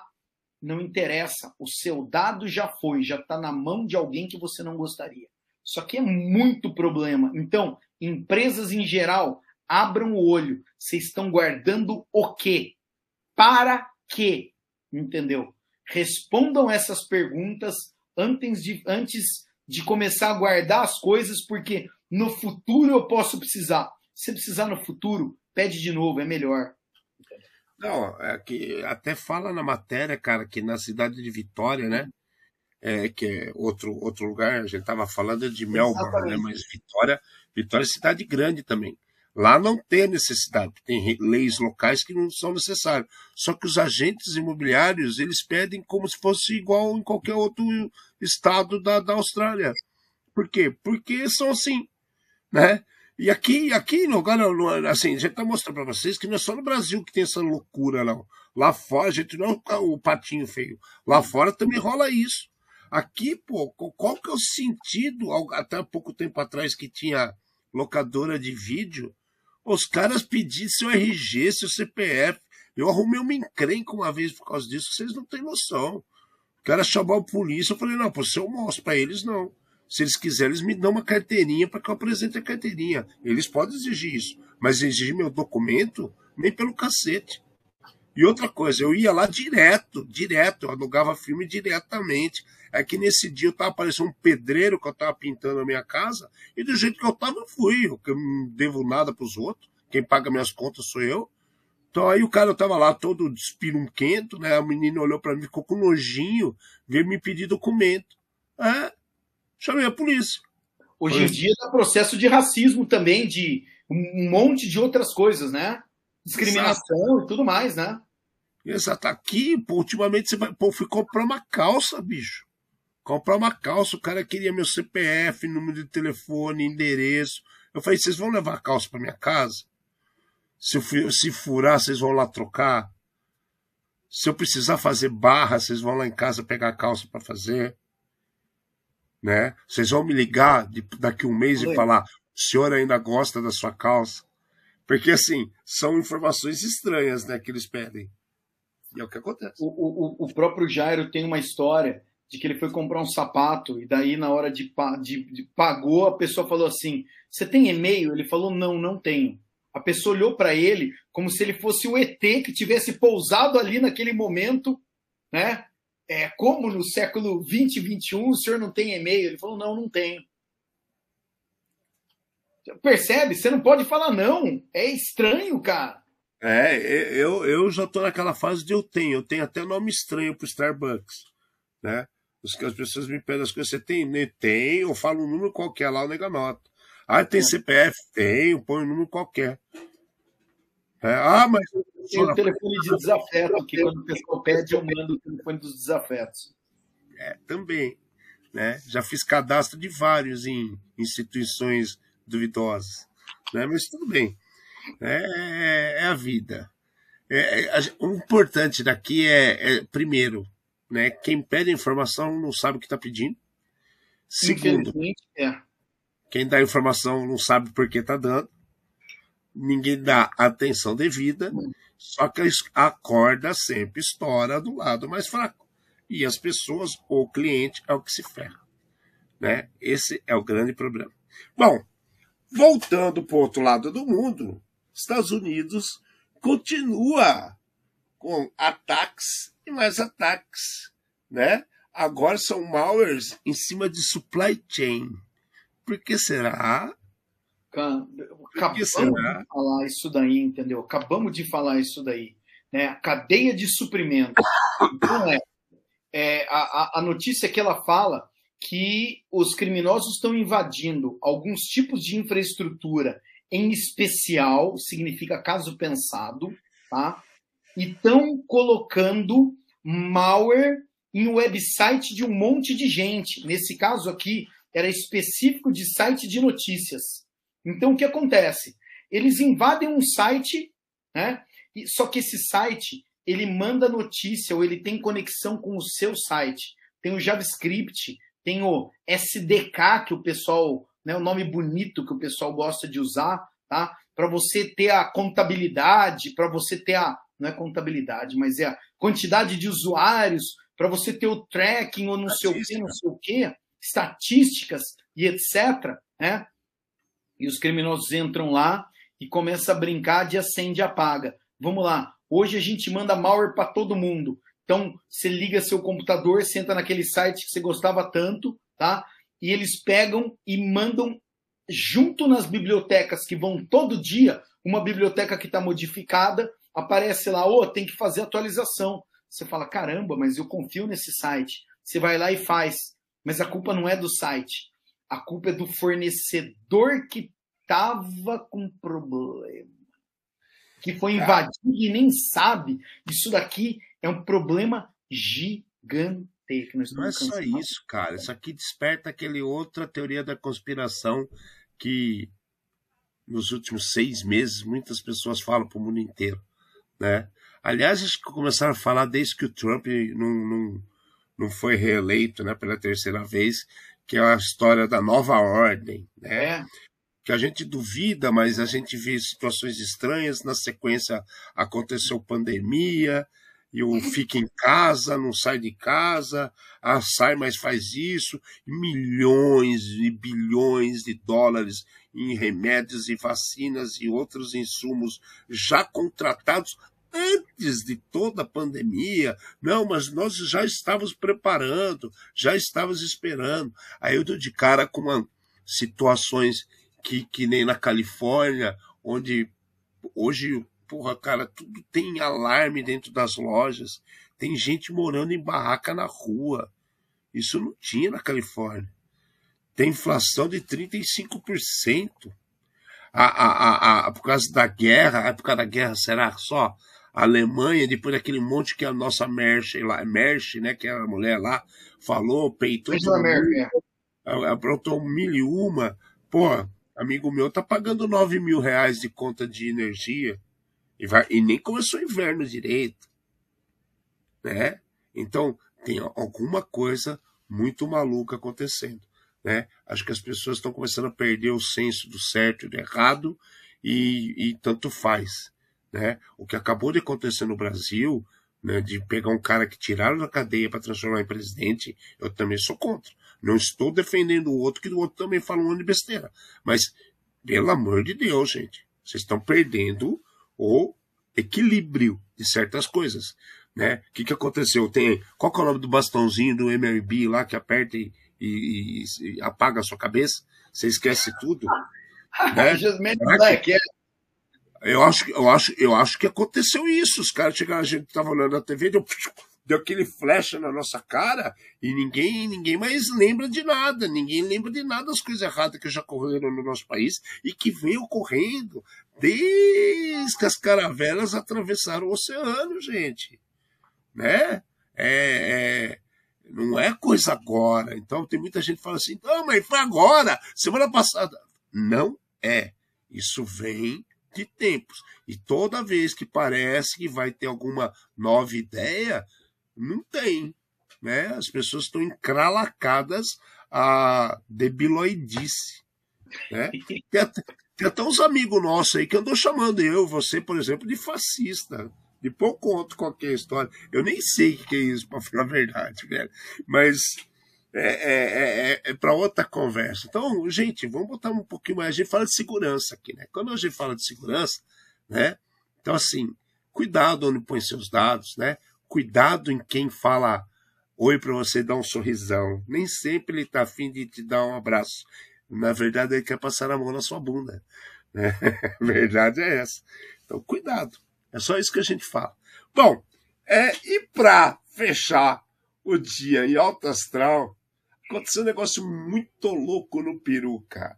Não interessa, o seu dado já foi, já está na mão de alguém que você não gostaria. Isso aqui é muito problema. Então, empresas em geral, abram o olho. Vocês estão guardando o quê? Para quê? Entendeu? Respondam essas perguntas antes de, antes de começar a guardar as coisas, porque no futuro eu posso precisar. Se precisar no futuro, pede de novo, é melhor. Não, é que até fala na matéria, cara, que na cidade de Vitória, né? É, que é outro, outro lugar, a gente estava falando de Melbourne, né? Mas Vitória, Vitória é cidade grande também. Lá não tem necessidade, tem leis locais que não são necessárias. Só que os agentes imobiliários, eles pedem como se fosse igual em qualquer outro estado da, da Austrália. Por quê? Porque são assim, né? E aqui, aqui no, assim, a gente está mostrando para vocês que não é só no Brasil que tem essa loucura, não. Lá fora, a gente não é o patinho feio. Lá fora também rola isso. Aqui, pô, qual que é o sentido, até pouco tempo atrás que tinha locadora de vídeo, os caras pediam seu RG, seu CPF. Eu arrumei uma encrenca uma vez por causa disso, vocês não têm noção. O cara chamou a polícia, eu falei, não, pô, se eu mostro pra eles, não. Se eles quiserem, eles me dão uma carteirinha para que eu apresente a carteirinha. Eles podem exigir isso. Mas exigir meu documento, nem pelo cacete. E outra coisa, eu ia lá direto, direto, eu alugava filme diretamente. É que nesse dia eu tava parecendo um pedreiro que eu tava pintando a minha casa, e do jeito que eu tava, eu fui. Eu não devo nada pros outros. Quem paga minhas contas sou eu. Então aí o cara tava lá todo despirunquento, né? A menina olhou para mim, ficou com nojinho, veio me pedir documento. É, chamei a polícia. Hoje em dia dá processo de racismo também, de um monte de outras coisas, né? Discriminação Exato. e tudo mais, né? Exato. Aqui, pô, ultimamente você vai. Pô, fui comprar uma calça, bicho. Comprar uma calça, o cara queria meu CPF, número de telefone, endereço. Eu falei, vocês vão levar a calça para minha casa? Se, eu, se furar, vocês vão lá trocar? Se eu precisar fazer barra, vocês vão lá em casa pegar a calça para fazer? Né? Vocês vão me ligar de, daqui um mês Oi. e falar: o senhor ainda gosta da sua calça? Porque, assim, são informações estranhas né, que eles pedem. E é o que acontece. O, o, o próprio Jairo tem uma história de que ele foi comprar um sapato e daí, na hora de, de, de pagou, a pessoa falou assim: Você tem e-mail? Ele falou: Não, não tenho. A pessoa olhou para ele como se ele fosse o ET que tivesse pousado ali naquele momento, né? É, como no século 20 e 21 o senhor não tem e-mail? Ele falou, não, não tenho. Percebe? Você não pode falar não. É estranho, cara. É, eu, eu já tô naquela fase de eu tenho. Eu tenho até nome estranho pro Starbucks. Né? As pessoas me pedem as coisas. Você tem? Né? Tem, eu falo um número qualquer lá, o nega nota. Ah, tem é. CPF? Tenho, põe um número qualquer. É, ah, mas. Tem o telefone de desafeto, que quando o pessoal pede, eu mando o telefone dos desafetos. É, também. Né? Já fiz cadastro de vários em instituições duvidosas. Né? Mas tudo bem. É, é, é a vida. É, é o importante daqui é, é, primeiro, né, quem pede informação não sabe o que está pedindo. Segundo, é. quem dá informação não sabe por que está dando ninguém dá atenção devida, só que a corda sempre estoura do lado mais fraco. E as pessoas, ou o cliente, é o que se ferra. Né? Esse é o grande problema. Bom, voltando para o outro lado do mundo, Estados Unidos continua com ataques e mais ataques, né? Agora são malwares em cima de supply chain. Por que será? Acabamos de falar isso daí, entendeu? Acabamos de falar isso daí. Né? A cadeia de suprimento. Então, é, é a, a notícia que ela fala que os criminosos estão invadindo alguns tipos de infraestrutura, em especial, significa caso pensado, tá? e estão colocando malware em website de um monte de gente. Nesse caso aqui, era específico de site de notícias. Então, o que acontece? Eles invadem um site, né? só que esse site ele manda notícia ou ele tem conexão com o seu site. Tem o JavaScript, tem o SDK que o pessoal, né, o nome bonito que o pessoal gosta de usar, tá? Para você ter a contabilidade, para você ter a não é contabilidade, mas é a quantidade de usuários, para você ter o tracking ou não sei o que, não sei o que, estatísticas e etc. Né? E os criminosos entram lá e começam a brincar de acende e apaga. Vamos lá, hoje a gente manda malware para todo mundo. Então, você liga seu computador, senta naquele site que você gostava tanto, tá? E eles pegam e mandam junto nas bibliotecas que vão todo dia, uma biblioteca que está modificada, aparece lá, ô, oh, tem que fazer atualização. Você fala, caramba, mas eu confio nesse site. Você vai lá e faz. Mas a culpa não é do site. A culpa é do fornecedor que estava com problema. Que foi invadido e nem sabe. Isso daqui é um problema gigante. Não é só isso, cara. Isso aqui desperta aquele outra teoria da conspiração que nos últimos seis meses, muitas pessoas falam para o mundo inteiro, né? Aliás, acho que começaram a falar desde que o Trump não, não, não foi reeleito, né, pela terceira vez, que é a história da nova ordem, né? É. Que a gente duvida, mas a gente vê situações estranhas. Na sequência aconteceu pandemia, e o [LAUGHS] fica em casa, não sai de casa, ah, sai, mas faz isso, milhões e bilhões de dólares em remédios e vacinas e outros insumos já contratados antes de toda a pandemia. Não, mas nós já estávamos preparando, já estávamos esperando. Aí eu dou de cara com uma, situações que, que nem na Califórnia, onde hoje porra, cara, tudo tem alarme dentro das lojas. Tem gente morando em barraca na rua. Isso não tinha na Califórnia. Tem inflação de 35%. A, a, a, a, por causa da guerra, a época da guerra será só a Alemanha, depois daquele monte que a nossa Merch lá, Merch, né, que é a mulher lá, falou, peitou. É. Aprontou mil e uma. Pô, amigo meu tá pagando 9 mil reais de conta de energia. E, vai, e nem começou o inverno direito. Né? Então, tem alguma coisa muito maluca acontecendo. Né? Acho que as pessoas estão começando a perder o senso do certo e do errado, e, e tanto faz. Né? O que acabou de acontecer no Brasil, né, de pegar um cara que tiraram da cadeia para transformar em presidente, eu também sou contra. Não estou defendendo o outro, que o outro também fala um monte de besteira. Mas, pelo amor de Deus, gente, vocês estão perdendo o equilíbrio de certas coisas. Né? O que, que aconteceu? Tem, qual é o nome do bastãozinho do MLB lá que aperta e, e, e apaga a sua cabeça? Você esquece tudo. [LAUGHS] né? É. Eu acho, eu, acho, eu acho que aconteceu isso. Os caras chegaram, a gente estava olhando na TV, deu [LAUGHS] deu aquele flecha na nossa cara e ninguém ninguém mais lembra de nada, ninguém lembra de nada das coisas erradas que já ocorreram no nosso país e que vem ocorrendo desde que as caravelas atravessaram o oceano, gente. Né? É, é, não é coisa agora. Então tem muita gente que fala assim, não, mas foi agora, semana passada. Não é. Isso vem de tempos. E toda vez que parece que vai ter alguma nova ideia, não tem. Né? As pessoas estão encralacadas a debiloidice. Né? [LAUGHS] Tem, até, tem até uns amigos nossos aí que andou chamando eu, você, por exemplo, de fascista. Depois eu conto qualquer história. Eu nem sei o que é isso, para falar a verdade, velho. Mas é, é, é, é para outra conversa. Então, gente, vamos botar um pouquinho mais. A gente fala de segurança aqui, né? Quando a gente fala de segurança, né? Então, assim, cuidado onde põe seus dados, né? Cuidado em quem fala oi para você dar um sorrisão. Nem sempre ele está afim de te dar um abraço. Na verdade, ele quer passar a mão na sua bunda. Né? [LAUGHS] A verdade é essa. Então, cuidado. É só isso que a gente fala. Bom, é, e para fechar o dia em alto astral, aconteceu um negócio muito louco no Peru, cara.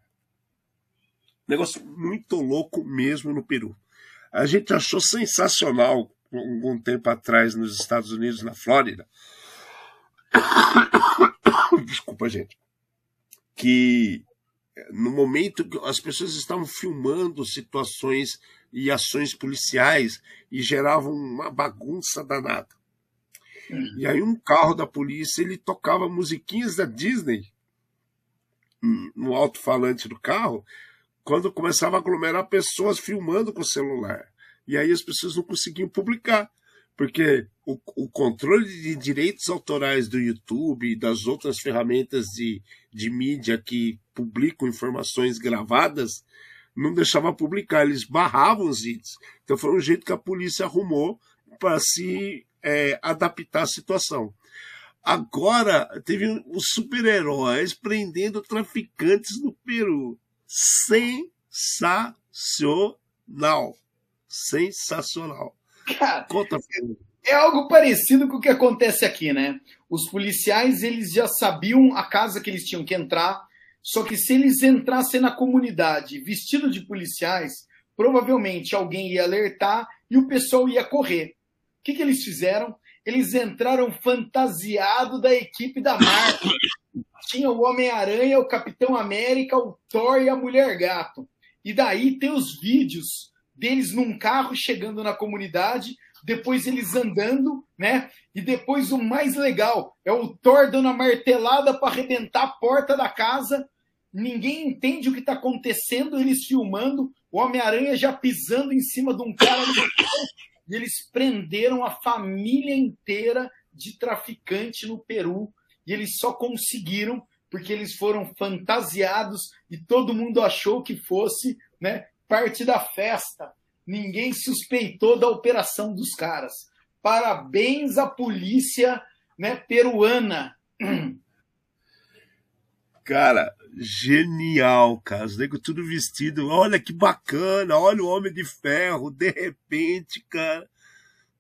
Negócio muito louco mesmo no Peru. A gente achou sensacional algum tempo atrás nos Estados Unidos, na Flórida. [COUGHS] Desculpa, gente. Que no momento que as pessoas estavam filmando situações e ações policiais e geravam uma bagunça danada. E aí um carro da polícia ele tocava musiquinhas da Disney no alto-falante do carro, quando começava a aglomerar pessoas filmando com o celular. E aí as pessoas não conseguiam publicar, porque o, o controle de direitos autorais do YouTube e das outras ferramentas de, de mídia que publicam informações gravadas não deixava publicar, eles barravam os vídeos. Então foi um jeito que a polícia arrumou para se é, adaptar à situação. Agora teve os super-heróis prendendo traficantes no Peru. Sensacional sensacional. Cara, Conta é algo parecido com o que acontece aqui, né? Os policiais eles já sabiam a casa que eles tinham que entrar, só que se eles entrassem na comunidade vestido de policiais, provavelmente alguém ia alertar e o pessoal ia correr. O que, que eles fizeram? Eles entraram fantasiado da equipe da Marvel. [COUGHS] Tinha o Homem-Aranha, o Capitão América, o Thor e a Mulher Gato. E daí tem os vídeos deles num carro chegando na comunidade, depois eles andando, né? E depois o mais legal é o Thor dando a martelada para arrebentar a porta da casa. Ninguém entende o que está acontecendo, eles filmando, o Homem-Aranha já pisando em cima de um cara [COUGHS] e eles prenderam a família inteira de traficante no Peru e eles só conseguiram porque eles foram fantasiados e todo mundo achou que fosse né, parte da festa. Ninguém suspeitou da operação dos caras. Parabéns à polícia né, peruana. [CLEARS THROAT] Cara, genial, cara. Os negros tudo vestido. Olha que bacana, olha o Homem de Ferro. De repente, cara,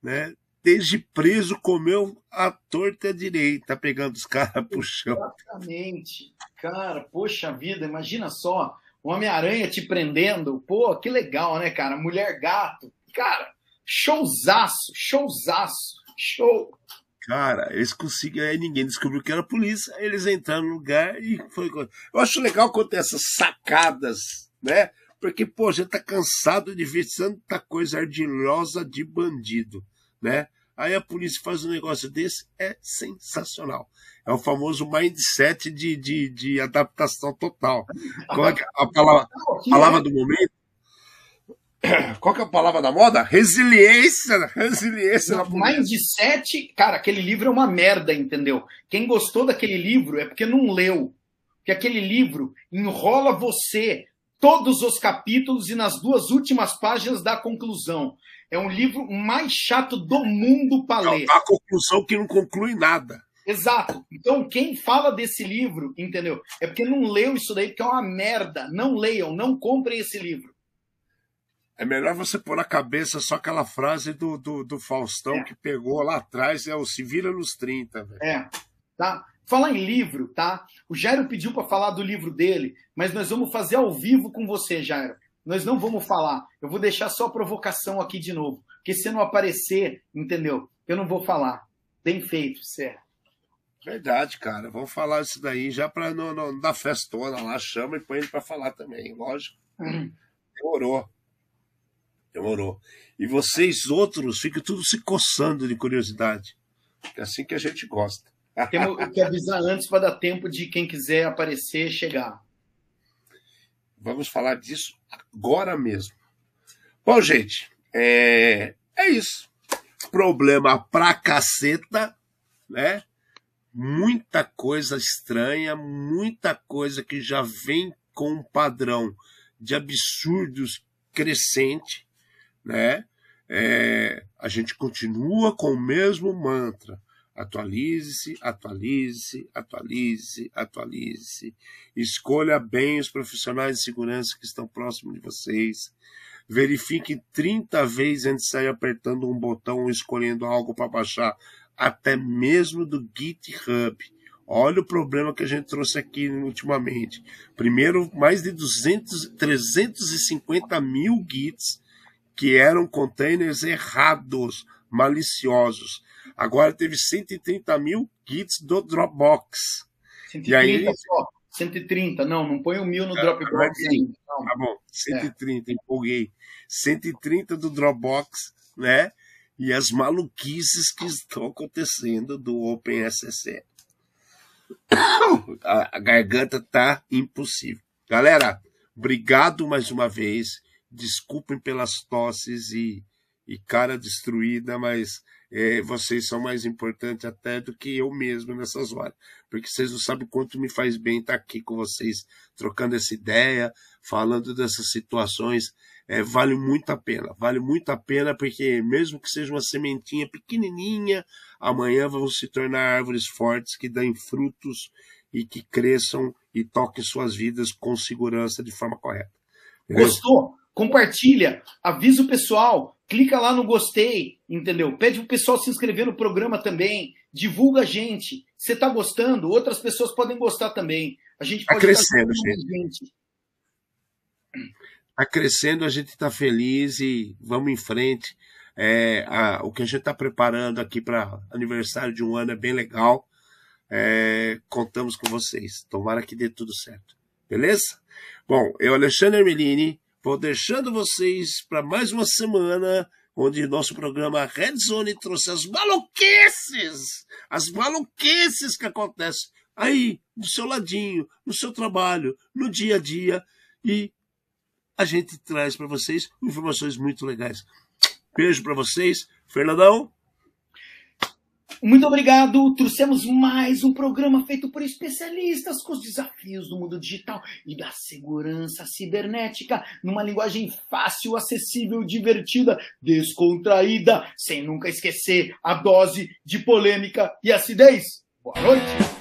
né? Desde preso comeu a torta direita, pegando os caras pro chão. Exatamente. Cara, poxa vida, imagina só. O Homem-Aranha te prendendo. Pô, que legal, né, cara? Mulher gato. Cara, showzaço, showzaço, show. Cara, eles conseguiram, aí ninguém descobriu que era a polícia, eles entraram no lugar e foi. Eu acho legal quando tem essas sacadas, né? Porque, pô, a gente tá cansado de ver tanta coisa ardilosa de bandido, né? Aí a polícia faz um negócio desse, é sensacional. É o famoso mindset de, de, de adaptação total. [LAUGHS] Qual é, é a palavra, palavra do momento? [COUGHS] Qual que é a palavra da moda? Resiliência. Resiliência. Mindset, cara, aquele livro é uma merda, entendeu? Quem gostou daquele livro é porque não leu. Porque aquele livro enrola você todos os capítulos e nas duas últimas páginas da conclusão. É um livro mais chato do mundo para ler. A conclusão que não conclui nada. Exato. Então, quem fala desse livro, entendeu? É porque não leu isso daí, porque é uma merda. Não leiam, não comprem esse livro. É melhor você pôr na cabeça só aquela frase do, do, do Faustão é. que pegou lá atrás, é o Se Vira nos 30, velho. É, tá? Falar em livro, tá? O Jairo pediu para falar do livro dele, mas nós vamos fazer ao vivo com você, Jairo. Nós não vamos falar. Eu vou deixar só a provocação aqui de novo. Porque se não aparecer, entendeu? Eu não vou falar. Bem feito, certo? Verdade, cara. Vamos falar isso daí já para não, não dar festona lá. Chama e põe ele para falar também, lógico. Hum. Demorou. Demorou. E vocês outros ficam tudo se coçando de curiosidade. É assim que a gente gosta. Temos que avisar antes para dar tempo de quem quiser aparecer chegar. Vamos falar disso agora mesmo. Bom, gente, é, é isso. Problema pra caceta, né? Muita coisa estranha, muita coisa que já vem com um padrão de absurdos crescente, né? É, a gente continua com o mesmo mantra. Atualize-se, atualize-se, atualize-se, atualize-se. Escolha bem os profissionais de segurança que estão próximos de vocês. Verifique 30 vezes antes de sair apertando um botão ou escolhendo algo para baixar, até mesmo do GitHub. Olha o problema que a gente trouxe aqui ultimamente. Primeiro, mais de 200, 350 mil Gits que eram containers errados, maliciosos. Agora teve 130 mil kits do Dropbox. 130 e aí, só. 130, não, não põe o mil no é, Dropbox ainda. Tá bom, 130, é. empolguei. 130 do Dropbox, né? E as maluquices que estão acontecendo do OpenSSL. [COUGHS] A, a garganta tá impossível. Galera, obrigado mais uma vez. Desculpem pelas tosses e, e cara destruída, mas é, vocês são mais importantes até do que eu mesmo nessas horas. Porque vocês não sabem quanto me faz bem estar aqui com vocês, trocando essa ideia, falando dessas situações. É, vale muito a pena, vale muito a pena, porque mesmo que seja uma sementinha pequenininha, amanhã vão se tornar árvores fortes que dão frutos e que cresçam e toquem suas vidas com segurança de forma correta. Beleza? Gostou? Compartilha, avisa o pessoal, clica lá no gostei, entendeu? Pede pro pessoal se inscrever no programa também, divulga a gente. Você está gostando, outras pessoas podem gostar também. A gente tá pode tá crescendo, gente. Está crescendo, a gente está feliz e vamos em frente. É, a, o que a gente está preparando aqui para aniversário de um ano é bem legal. É, contamos com vocês. Tomara que dê tudo certo. Beleza? Bom, eu, Alexandre Melini, Vou deixando vocês para mais uma semana onde nosso programa Red Zone trouxe as maluquices, as maluquices que acontecem aí, do seu ladinho, no seu trabalho, no dia a dia, e a gente traz para vocês informações muito legais. Beijo para vocês. Fernandão. Muito obrigado. Trouxemos mais um programa feito por especialistas com os desafios do mundo digital e da segurança cibernética, numa linguagem fácil, acessível, divertida, descontraída, sem nunca esquecer a dose de polêmica e acidez. Boa noite.